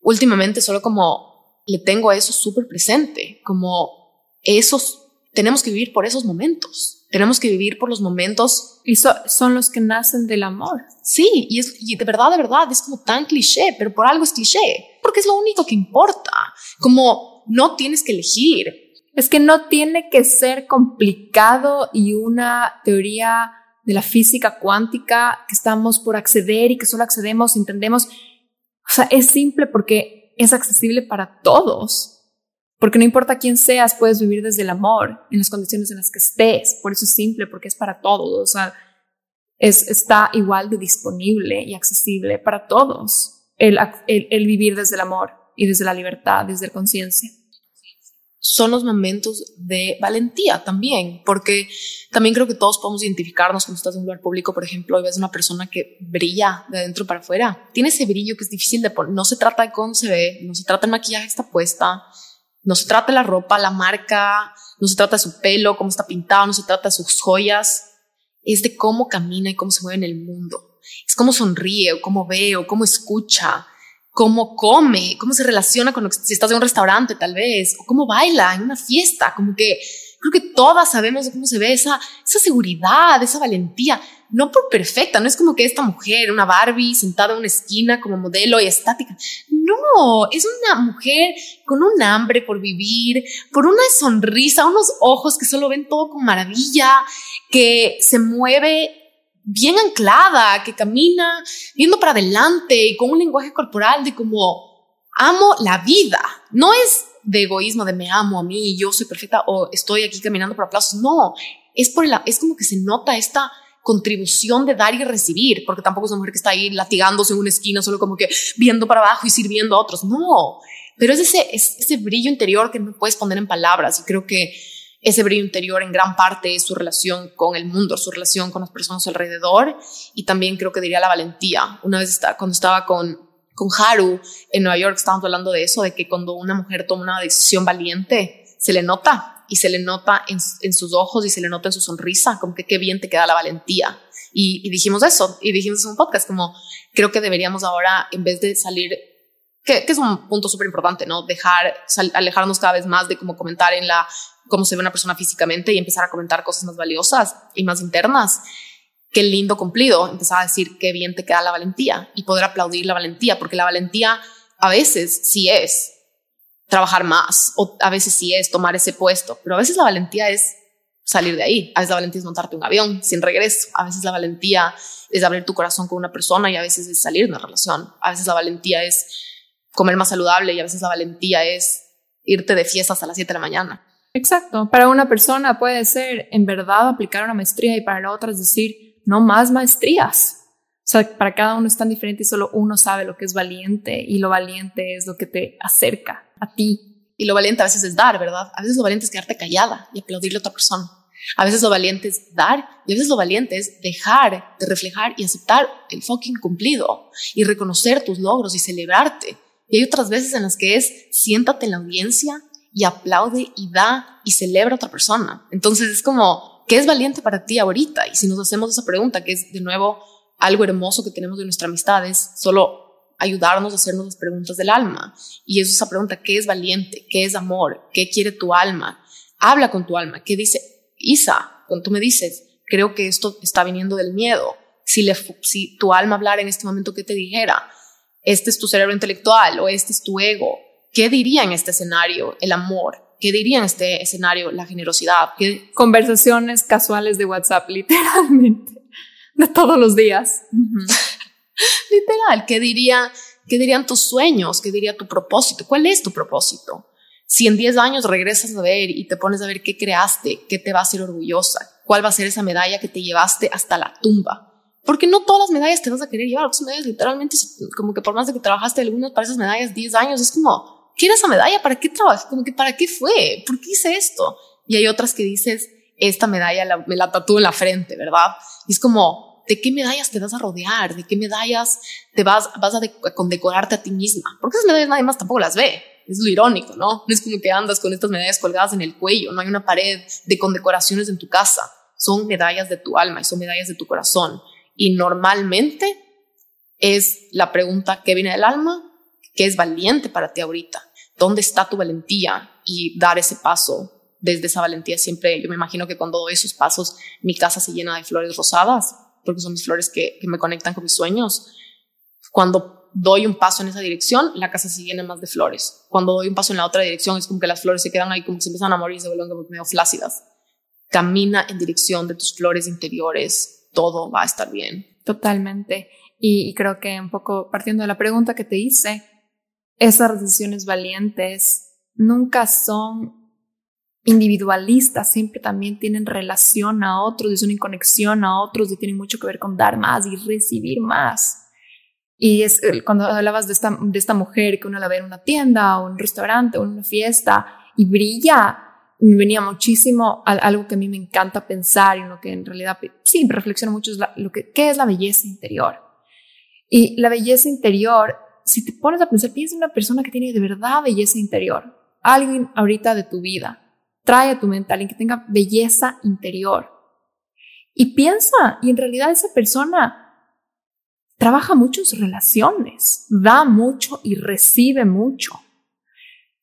Últimamente solo como le tengo a eso súper presente, como esos, tenemos que vivir por esos momentos. Tenemos que vivir por los momentos. Y son los que nacen del amor. Sí, y, es, y de verdad, de verdad, es como tan cliché, pero por algo es cliché, porque es lo único que importa. Como no tienes que elegir. Es que no tiene que ser complicado y una teoría de la física cuántica que estamos por acceder y que solo accedemos, entendemos. O sea, es simple porque es accesible para todos. Porque no importa quién seas, puedes vivir desde el amor, en las condiciones en las que estés. Por eso es simple, porque es para todos. O sea, es, está igual de disponible y accesible para todos el, el, el vivir desde el amor y desde la libertad, desde la conciencia son los momentos de valentía también, porque también creo que todos podemos identificarnos cuando estás en un lugar público, por ejemplo, y ves una persona que brilla de adentro para afuera. Tiene ese brillo que es difícil de poner. No se trata de cómo se ve, no se trata del maquillaje está puesta, no se trata de la ropa, la marca, no se trata de su pelo, cómo está pintado, no se trata de sus joyas. Es de cómo camina y cómo se mueve en el mundo. Es cómo sonríe o cómo ve o cómo escucha cómo come, cómo se relaciona con si estás en un restaurante tal vez, o cómo baila en una fiesta, como que creo que todas sabemos cómo se ve esa, esa seguridad, esa valentía, no por perfecta, no es como que esta mujer, una Barbie sentada en una esquina como modelo y estática, no, es una mujer con un hambre por vivir, por una sonrisa, unos ojos que solo ven todo con maravilla, que se mueve bien anclada, que camina viendo para adelante y con un lenguaje corporal de como amo la vida. No es de egoísmo, de me amo a mí, yo soy perfecta o estoy aquí caminando por aplausos. No, es por es como que se nota esta contribución de dar y recibir, porque tampoco es una mujer que está ahí latigándose en una esquina, solo como que viendo para abajo y sirviendo a otros. No, pero es ese, es ese brillo interior que no puedes poner en palabras y creo que ese brillo interior en gran parte es su relación con el mundo, su relación con las personas alrededor y también creo que diría la valentía. Una vez está, cuando estaba con, con Haru en Nueva York estábamos hablando de eso, de que cuando una mujer toma una decisión valiente, se le nota y se le nota en, en sus ojos y se le nota en su sonrisa, como que qué bien te queda la valentía. Y, dijimos eso, y dijimos en un podcast, como creo que deberíamos ahora, en vez de salir que, que, es un punto súper importante, ¿no? Dejar, alejarnos cada vez más de como comentar en la cómo se ve una persona físicamente y empezar a comentar cosas más valiosas y más internas. Qué lindo cumplido, empezar a decir qué bien te queda la valentía y poder aplaudir la valentía, porque la valentía a veces sí es trabajar más o a veces sí es tomar ese puesto, pero a veces la valentía es salir de ahí, a veces la valentía es montarte un avión sin regreso, a veces la valentía es abrir tu corazón con una persona y a veces es salir de una relación, a veces la valentía es comer más saludable y a veces la valentía es irte de fiestas a las 7 de la mañana. Exacto. Para una persona puede ser en verdad aplicar una maestría y para la otra es decir, no más maestrías. O sea, para cada uno es tan diferente y solo uno sabe lo que es valiente y lo valiente es lo que te acerca a ti. Y lo valiente a veces es dar, ¿verdad? A veces lo valiente es quedarte callada y aplaudirle a otra persona. A veces lo valiente es dar y a veces lo valiente es dejar de reflejar y aceptar el fucking cumplido y reconocer tus logros y celebrarte. Y hay otras veces en las que es siéntate en la audiencia y aplaude y da y celebra a otra persona. Entonces es como, ¿qué es valiente para ti ahorita? Y si nos hacemos esa pregunta, que es de nuevo algo hermoso que tenemos de nuestra amistad, es solo ayudarnos a hacernos las preguntas del alma. Y es esa pregunta, ¿qué es valiente? ¿Qué es amor? ¿Qué quiere tu alma? Habla con tu alma. ¿Qué dice Isa? Cuando tú me dices, creo que esto está viniendo del miedo. Si, le, si tu alma hablara en este momento, ¿qué te dijera? Este es tu cerebro intelectual o este es tu ego ¿Qué diría en este escenario el amor? ¿Qué diría en este escenario la generosidad? ¿Qué... Conversaciones casuales de WhatsApp, literalmente, de todos los días. Literal, ¿qué diría, qué dirían tus sueños? ¿Qué diría tu propósito? ¿Cuál es tu propósito? Si en 10 años regresas a ver y te pones a ver qué creaste, qué te va a hacer orgullosa, cuál va a ser esa medalla que te llevaste hasta la tumba. Porque no todas las medallas te vas a querer llevar. Otras medallas literalmente, como que por más de que trabajaste algunas para esas medallas 10 años, es como, quiero esa medalla, ¿para qué trabajé? Como que, ¿para qué fue? ¿Por qué hice esto? Y hay otras que dices, esta medalla me la tatúo en la frente, ¿verdad? Y es como, ¿de qué medallas te vas a rodear? ¿De qué medallas te vas, vas a, condecorarte a ti misma? Porque esas medallas nadie más tampoco las ve. Es lo irónico, ¿no? No es como que andas con estas medallas colgadas en el cuello, no hay una pared de condecoraciones en tu casa. Son medallas de tu alma y son medallas de tu corazón. Y normalmente es la pregunta que viene del alma, que es valiente para ti ahorita. ¿Dónde está tu valentía? Y dar ese paso. Desde esa valentía siempre, yo me imagino que cuando doy esos pasos, mi casa se llena de flores rosadas, porque son mis flores que, me conectan con mis sueños. Cuando doy un paso en esa dirección, la casa se llena más de flores. Cuando doy un paso en la otra dirección, es como que las flores se quedan ahí, como que se empiezan a morir y se vuelven como medio flácidas. Camina en dirección de tus flores interiores, todo va a estar bien. Totalmente. Y, y creo que un poco partiendo de la pregunta que te hice, esas decisiones valientes nunca son individualistas, siempre también tienen relación a otros, y son en conexión a otros y tienen mucho que ver con dar más y recibir más. Y es cuando hablabas de esta, de esta mujer que uno la ve en una tienda o en un restaurante o en una fiesta y brilla, me venía muchísimo algo que a mí me encanta pensar y lo que en realidad sí reflexiono mucho es lo que qué es la belleza interior. Y la belleza interior, si te pones a pensar, piensa en una persona que tiene de verdad belleza interior, alguien ahorita de tu vida, trae a tu mente alguien que tenga belleza interior. Y piensa, y en realidad esa persona trabaja mucho en sus relaciones, da mucho y recibe mucho.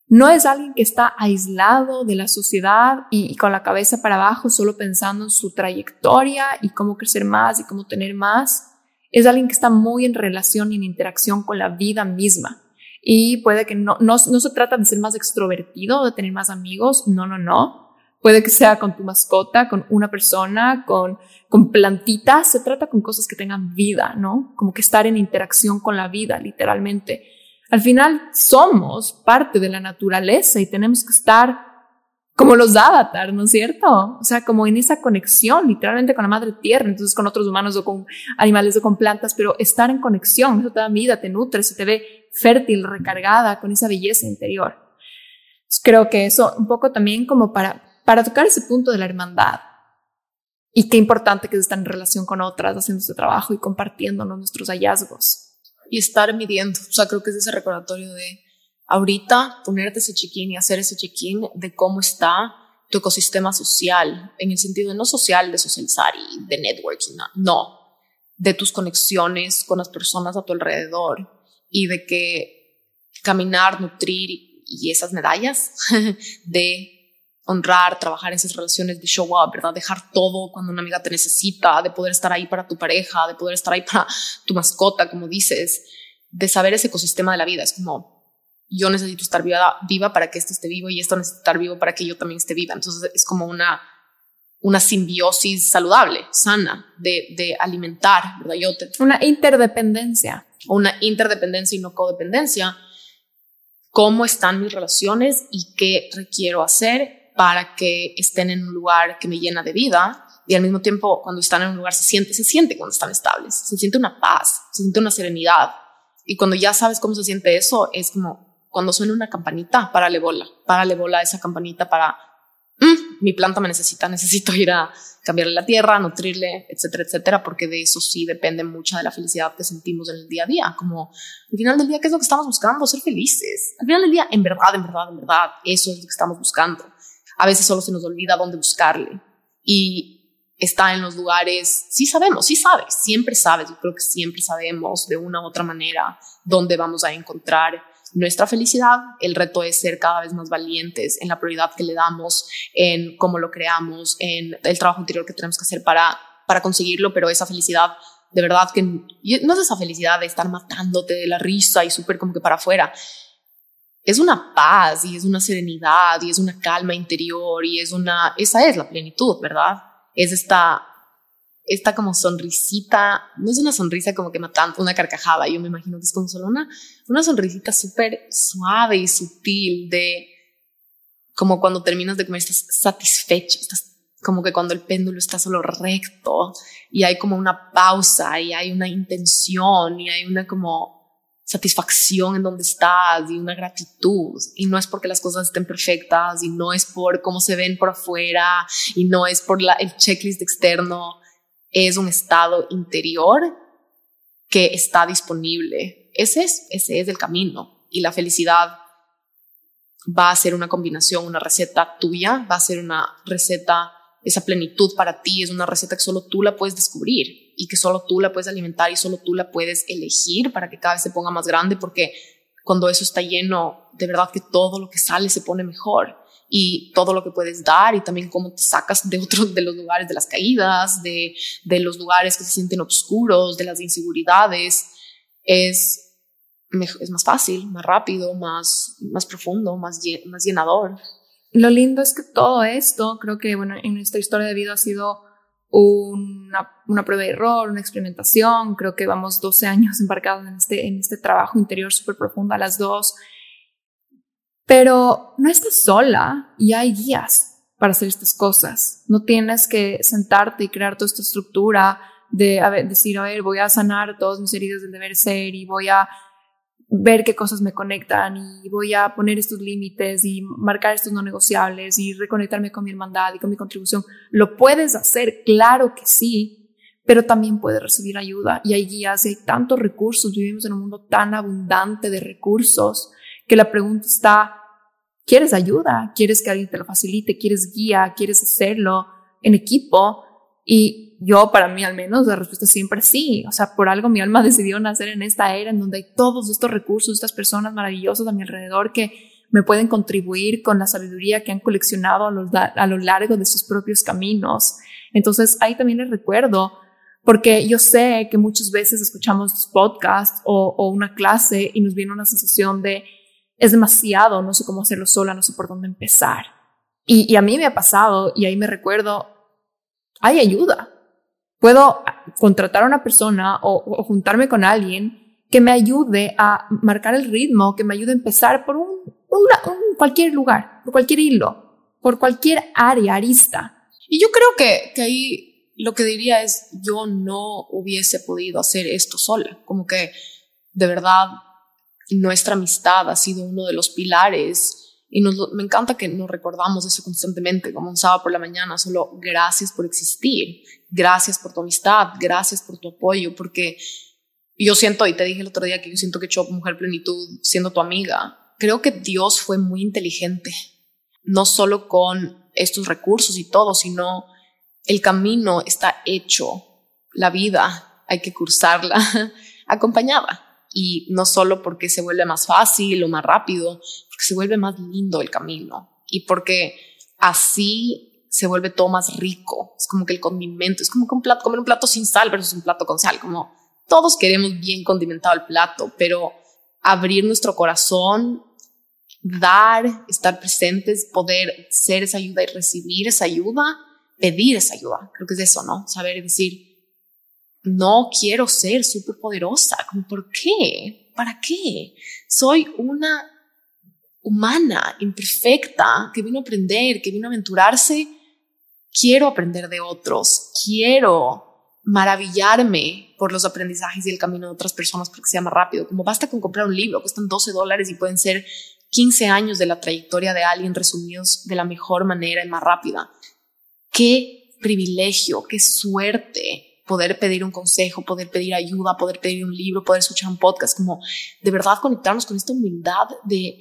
No es alguien que está aislado de la sociedad y, con la cabeza para abajo, solo pensando en su trayectoria y cómo crecer más y cómo tener más. Es alguien que está muy en relación y en interacción con la vida misma. Y puede que no, no, no se trata de ser más extrovertido, de tener más amigos, no, no, no Puede que sea con tu mascota, con una persona, con, con plantitas. Se trata con cosas que tengan vida, ¿no? Como que estar en interacción con la vida, literalmente. Al final somos parte de la naturaleza y tenemos que estar como los avatar, ¿no es cierto? O sea, como en esa conexión, literalmente con la madre tierra, entonces con otros humanos o con animales o con plantas, pero estar en conexión, eso te da vida, te nutre, se te ve fértil, recargada, con esa belleza interior. creo que eso un poco también como para para tocar ese punto de la hermandad. Y qué importante que estar en relación con otras, haciendo este trabajo y compartiéndonos nuestros hallazgos. Y estar midiendo. O sea, creo que es ese recordatorio de ahorita ponerte ese check-in y hacer ese check-in de cómo está tu ecosistema social, en el sentido no social, de socializar y de networking, no, de tus conexiones con las personas a tu alrededor y de que caminar, nutrir y esas medallas de honrar, trabajar en esas relaciones de show up, ¿verdad? Dejar todo cuando una amiga te necesita, de poder estar ahí para tu pareja, de poder estar ahí para tu mascota, como dices, de saber ese ecosistema de la vida. Es como, yo necesito estar viva, viva para que esto esté vivo y esto necesita estar vivo para que yo también esté viva. Entonces es como una, una simbiosis saludable, sana, de, de alimentar, ¿verdad? Yo una interdependencia. Una interdependencia y no codependencia. Cómo están mis relaciones y qué requiero hacer para que estén en un lugar que me llena de vida y al mismo tiempo cuando están en un lugar se siente, se siente cuando están estables, se siente una paz, se siente una serenidad. Y cuando ya sabes cómo se siente eso, es como cuando suena una campanita, párale bola, párale bola esa campanita para, mm, mi planta me necesita, necesito ir a cambiarle la tierra, nutrirle, etcétera, etcétera, porque de eso sí depende mucha de la felicidad que sentimos en el día a día. Como al final del día, ¿qué es lo que estamos buscando? Ser felices. Al final del día, en verdad, en verdad, en verdad, eso es lo que estamos buscando a veces solo se nos olvida dónde buscarle. Y está en los lugares, sí sabemos, sí sabes, siempre sabes, yo creo que siempre sabemos de una u otra manera dónde vamos a encontrar nuestra felicidad. El reto es ser cada vez más valientes en la prioridad que le damos, en cómo lo creamos, en el trabajo interior que tenemos que hacer para, para conseguirlo, pero esa felicidad de verdad que no es esa felicidad de estar matándote de la risa y súper como que para afuera, es una paz y es una serenidad y es una calma interior y es una, esa es la plenitud, ¿verdad? Es esta, esta como sonrisita, no es una sonrisa como que matando una carcajada, yo me imagino que es como solo una, una sonrisita súper suave y sutil de como cuando terminas de comer estás satisfecho, estás como que cuando el péndulo está solo recto y hay como una pausa y hay una intención y hay una como satisfacción en donde estás y una gratitud. Y no es porque las cosas estén perfectas y no es por cómo se ven por afuera y no es por la, el checklist externo. Es un estado interior que está disponible. Ese es, ese es el camino. Y la felicidad va a ser una combinación, una receta tuya, va a ser una receta, esa plenitud para ti, es una receta que solo tú la puedes descubrir y que solo tú la puedes alimentar y solo tú la puedes elegir para que cada vez se ponga más grande, porque cuando eso está lleno, de verdad que todo lo que sale se pone mejor y todo lo que puedes dar y también cómo te sacas de otros de los lugares de las caídas, de, de los lugares que se sienten oscuros, de las inseguridades, es, es más fácil, más rápido, más, más profundo, más, más llenador. Lo lindo es que todo esto, creo que bueno, en nuestra historia de vida ha sido una, una, prueba de error, una experimentación. Creo que vamos 12 años embarcados en este, en este trabajo interior súper profundo a las dos. Pero no estás sola y hay guías para hacer estas cosas. No tienes que sentarte y crear toda esta estructura de decir, a ver, voy a sanar todas mis heridas del deber ser y voy a ver qué cosas me conectan y voy a poner estos límites y marcar estos no negociables y reconectarme con mi hermandad y con mi contribución. Lo puedes hacer, claro que sí, pero también puedes recibir ayuda y hay guías y hay tantos recursos. Vivimos en un mundo tan abundante de recursos que la pregunta está, ¿quieres ayuda? ¿Quieres que alguien te lo facilite? ¿Quieres guía? ¿Quieres hacerlo en equipo? Y yo, para mí al menos, la respuesta siempre sí. O sea, por algo mi alma decidió nacer en esta era en donde hay todos estos recursos, estas personas maravillosas a mi alrededor que me pueden contribuir con la sabiduría que han coleccionado a lo, a lo largo de sus propios caminos. Entonces, ahí también les recuerdo, porque yo sé que muchas veces escuchamos podcasts o, o una clase y nos viene una sensación de es demasiado, no sé cómo hacerlo sola, no sé por dónde empezar. Y, a mí me ha pasado, y ahí me recuerdo, hay ayuda. Puedo contratar a una persona o, juntarme con alguien que me ayude a marcar el ritmo, que me ayude a empezar por un, cualquier lugar, por cualquier hilo, por cualquier área, arista. Y yo creo que, que ahí lo que diría es, yo no hubiese podido hacer esto sola, como que de verdad nuestra amistad ha sido uno de los pilares y me encanta que nos recordamos eso constantemente, como un sábado por la mañana, solo gracias por existir, gracias por tu amistad, gracias por tu apoyo, porque yo siento, y te dije el otro día que yo siento que yo, Mujer Plenitud, siendo tu amiga, creo que Dios fue muy inteligente, no solo con estos recursos y todo, sino el camino está hecho, la vida hay que cursarla acompañada. Y no solo porque se vuelve más fácil o más rápido, porque se vuelve más lindo el camino y porque así se vuelve todo más rico. Es como que el condimento, es como que un plato, comer un plato sin sal versus un plato con sal, como todos queremos bien condimentado el plato, pero abrir nuestro corazón, dar, estar presentes, poder ser esa ayuda y recibir esa ayuda, pedir esa ayuda. Creo que es eso, ¿no? Saber decir, no quiero ser súper poderosa. ¿Por qué? ¿Para qué? Soy una humana, imperfecta, que vino a aprender, que vino a aventurarse, quiero aprender de otros, quiero maravillarme por los aprendizajes y el camino de otras personas porque sea más rápido. Como basta con comprar un libro, cuestan 12 dólares y pueden ser 15 años de la trayectoria de alguien resumidos de la mejor manera y más rápida. Qué privilegio, qué suerte poder pedir un consejo, poder pedir ayuda, poder pedir un libro, poder escuchar un podcast, como de verdad conectarnos con esta humildad de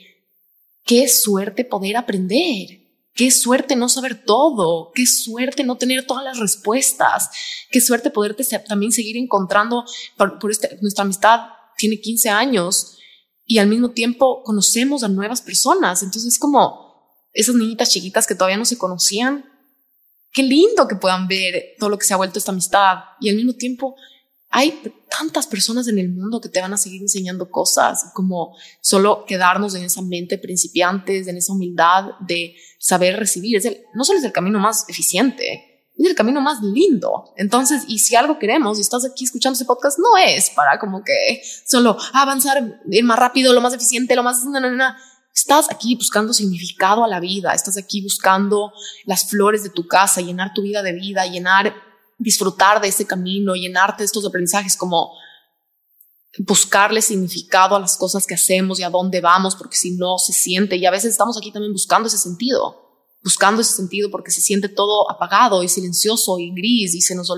Qué suerte poder aprender. Qué suerte no saber todo. Qué suerte no tener todas las respuestas. Qué suerte poderte también seguir encontrando por, este, nuestra amistad tiene 15 años y al mismo tiempo conocemos a nuevas personas. Entonces es como esas niñitas chiquitas que todavía no se conocían. Qué lindo que puedan ver todo lo que se ha vuelto esta amistad y al mismo tiempo hay tantas personas en el mundo que te van a seguir enseñando cosas, como solo quedarnos en esa mente principiantes, en esa humildad de saber recibir. Es el, no solo es el camino más eficiente, es el camino más lindo. Entonces, y si algo queremos y estás aquí escuchando ese podcast, no es para como que solo avanzar, ir más rápido, lo más eficiente, lo más... Estás aquí buscando significado a la vida, estás aquí buscando las flores de tu casa, llenar tu vida de vida, llenar disfrutar de ese camino, llenarte de estos aprendizajes, como buscarle significado a las cosas que hacemos y a dónde vamos, porque si no se siente, y a veces estamos aquí también buscando ese sentido, buscando ese sentido porque se siente todo apagado y silencioso y gris y se nos,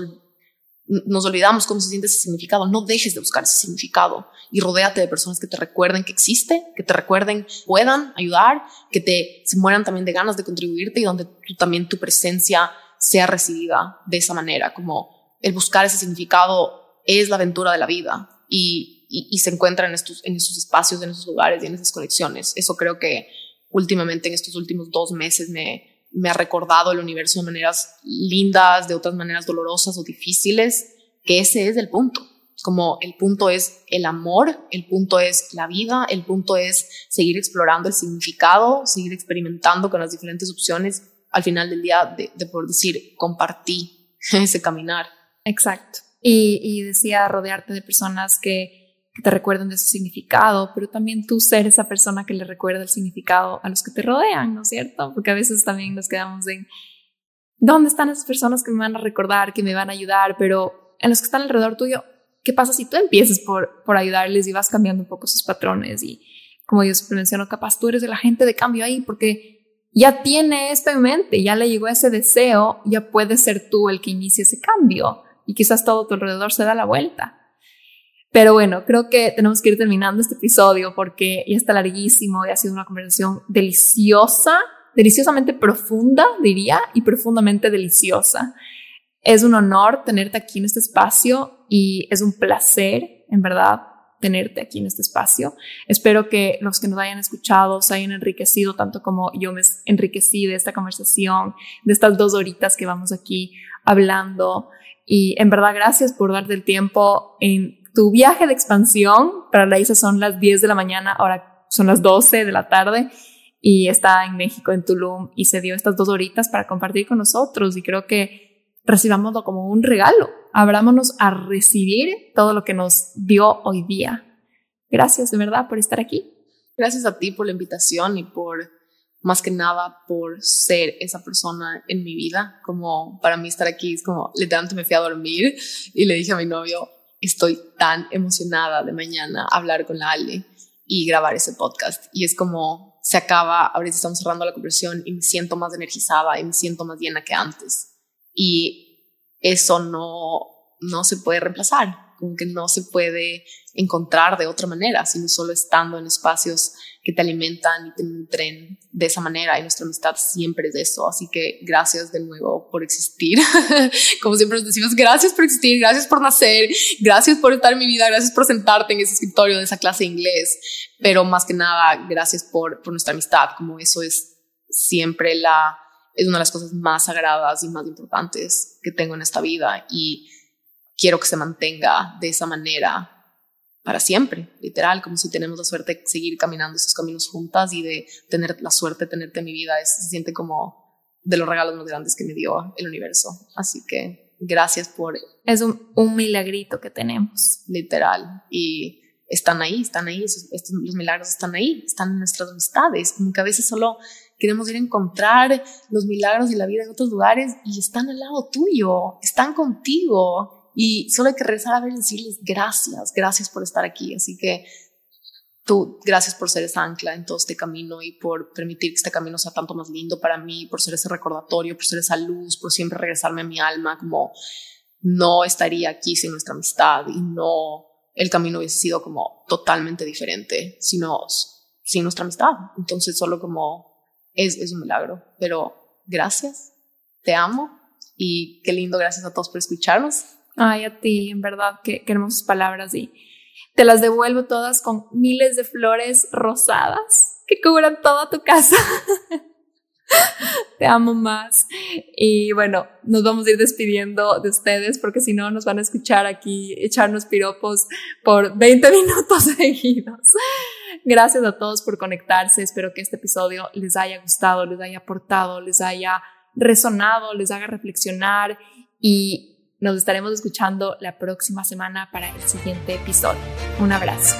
nos olvidamos cómo se siente ese significado. No dejes de buscar ese significado y rodéate de personas que te recuerden que existe, que te recuerden puedan ayudar, que te se mueran también de ganas de contribuirte y donde tú también tu presencia sea recibida de esa manera, como el buscar ese significado es la aventura de la vida y, se encuentra en estos, en esos espacios, en esos lugares y en esas conexiones. Eso creo que últimamente en estos últimos dos meses me, me ha recordado el universo de maneras lindas, de otras maneras dolorosas o difíciles, que ese es el punto. Como el punto es el amor, el punto es la vida, el punto es seguir explorando el significado, seguir experimentando con las diferentes opciones al final del día de, poder decir, compartí, ese caminar. Exacto. Y decía rodearte de personas que, te recuerden de su significado, pero también tú ser esa persona que le recuerda el significado a los que te rodean, ¿no es cierto? Porque a veces también nos quedamos en, ¿dónde están esas personas que me van a recordar, que me van a ayudar? Pero en los que están alrededor tuyo, ¿qué pasa si tú empiezas por, por ayudarles y vas cambiando un poco sus patrones? Y como yo siempre menciono, capaz tú eres el agente de cambio ahí porque ya tiene esto en mente, ya le llegó ese deseo, ya puedes ser tú el que inicie ese cambio y quizás todo tu alrededor se da la vuelta. Pero bueno, creo que tenemos que ir terminando este episodio porque ya está larguísimo y ha sido una conversación deliciosa, deliciosamente profunda, diría, y profundamente deliciosa. Es un honor tenerte aquí en este espacio y es un placer, en verdad, tenerte aquí en este espacio. Espero que los que nos hayan escuchado se hayan enriquecido tanto como yo me enriquecí de esta conversación, de estas dos horitas que vamos aquí hablando. Y en verdad, gracias por darte el tiempo en tu viaje de expansión. Para la Isa son las 10 de la mañana, ahora son las 12 de la tarde y está en México, en Tulum, y se dio estas dos horitas para compartir con nosotros. Y creo que recibámoslo como un regalo. Abrámonos a recibir todo lo que nos dio hoy día. Gracias de verdad por estar aquí. Gracias a ti por la invitación y por, más que nada, por ser esa persona en mi vida. Como para mí estar aquí es como, literalmente me fui a dormir y le dije a mi novio, estoy tan emocionada de mañana hablar con la Ale y grabar ese podcast. Y es como se acaba, ahorita estamos cerrando la conversación y me siento más energizada y me siento más llena que antes. Y eso no, no se puede reemplazar como que no se puede encontrar de otra manera, sino solo estando en espacios que te alimentan y te nutren de esa manera. Y nuestra amistad siempre es de eso. Así que gracias de nuevo por existir. como siempre nos decimos, gracias por existir, gracias por nacer, gracias por estar en mi vida, gracias por sentarte en ese escritorio de esa clase de inglés. Pero más que nada, gracias por, por nuestra amistad. Como eso es siempre la, es una de las cosas más sagradas y más importantes que tengo en esta vida. Y quiero que se mantenga de esa manera para siempre, literal, como si tenemos la suerte de seguir caminando esos caminos juntas y de tener la suerte de tenerte en mi vida, es, se siente como de los regalos más grandes que me dio el universo. Así que gracias por... Es un, un milagrito que tenemos. Literal. Y están ahí, están ahí, estos, los milagros están ahí, están en nuestras amistades, como que a veces solo queremos ir a encontrar los milagros y la vida en otros lugares y están al lado tuyo, están contigo y solo hay que regresar a ver y decirles gracias, gracias por estar aquí. Así que tú, gracias por ser esa ancla en todo este camino y por permitir que este camino sea tanto más lindo para mí, por ser ese recordatorio, por ser esa luz, por siempre regresarme a mi alma, como no estaría aquí sin nuestra amistad y no el camino hubiese sido como totalmente diferente, sino sin nuestra amistad. Entonces solo como es, es un milagro, pero gracias, te amo y qué lindo, gracias a todos por escucharnos. Ay, a ti, en verdad, qué, hermosas palabras y te las devuelvo todas con miles de flores rosadas que cubran toda tu casa. Te amo más. Y bueno, nos vamos a ir despidiendo de ustedes porque si no nos van a escuchar aquí echarnos piropos por 20 minutos seguidos. Gracias a todos por conectarse. Espero que este episodio les haya gustado, les haya aportado, les haya resonado, les haga reflexionar y nos estaremos escuchando la próxima semana para el siguiente episodio. Un abrazo.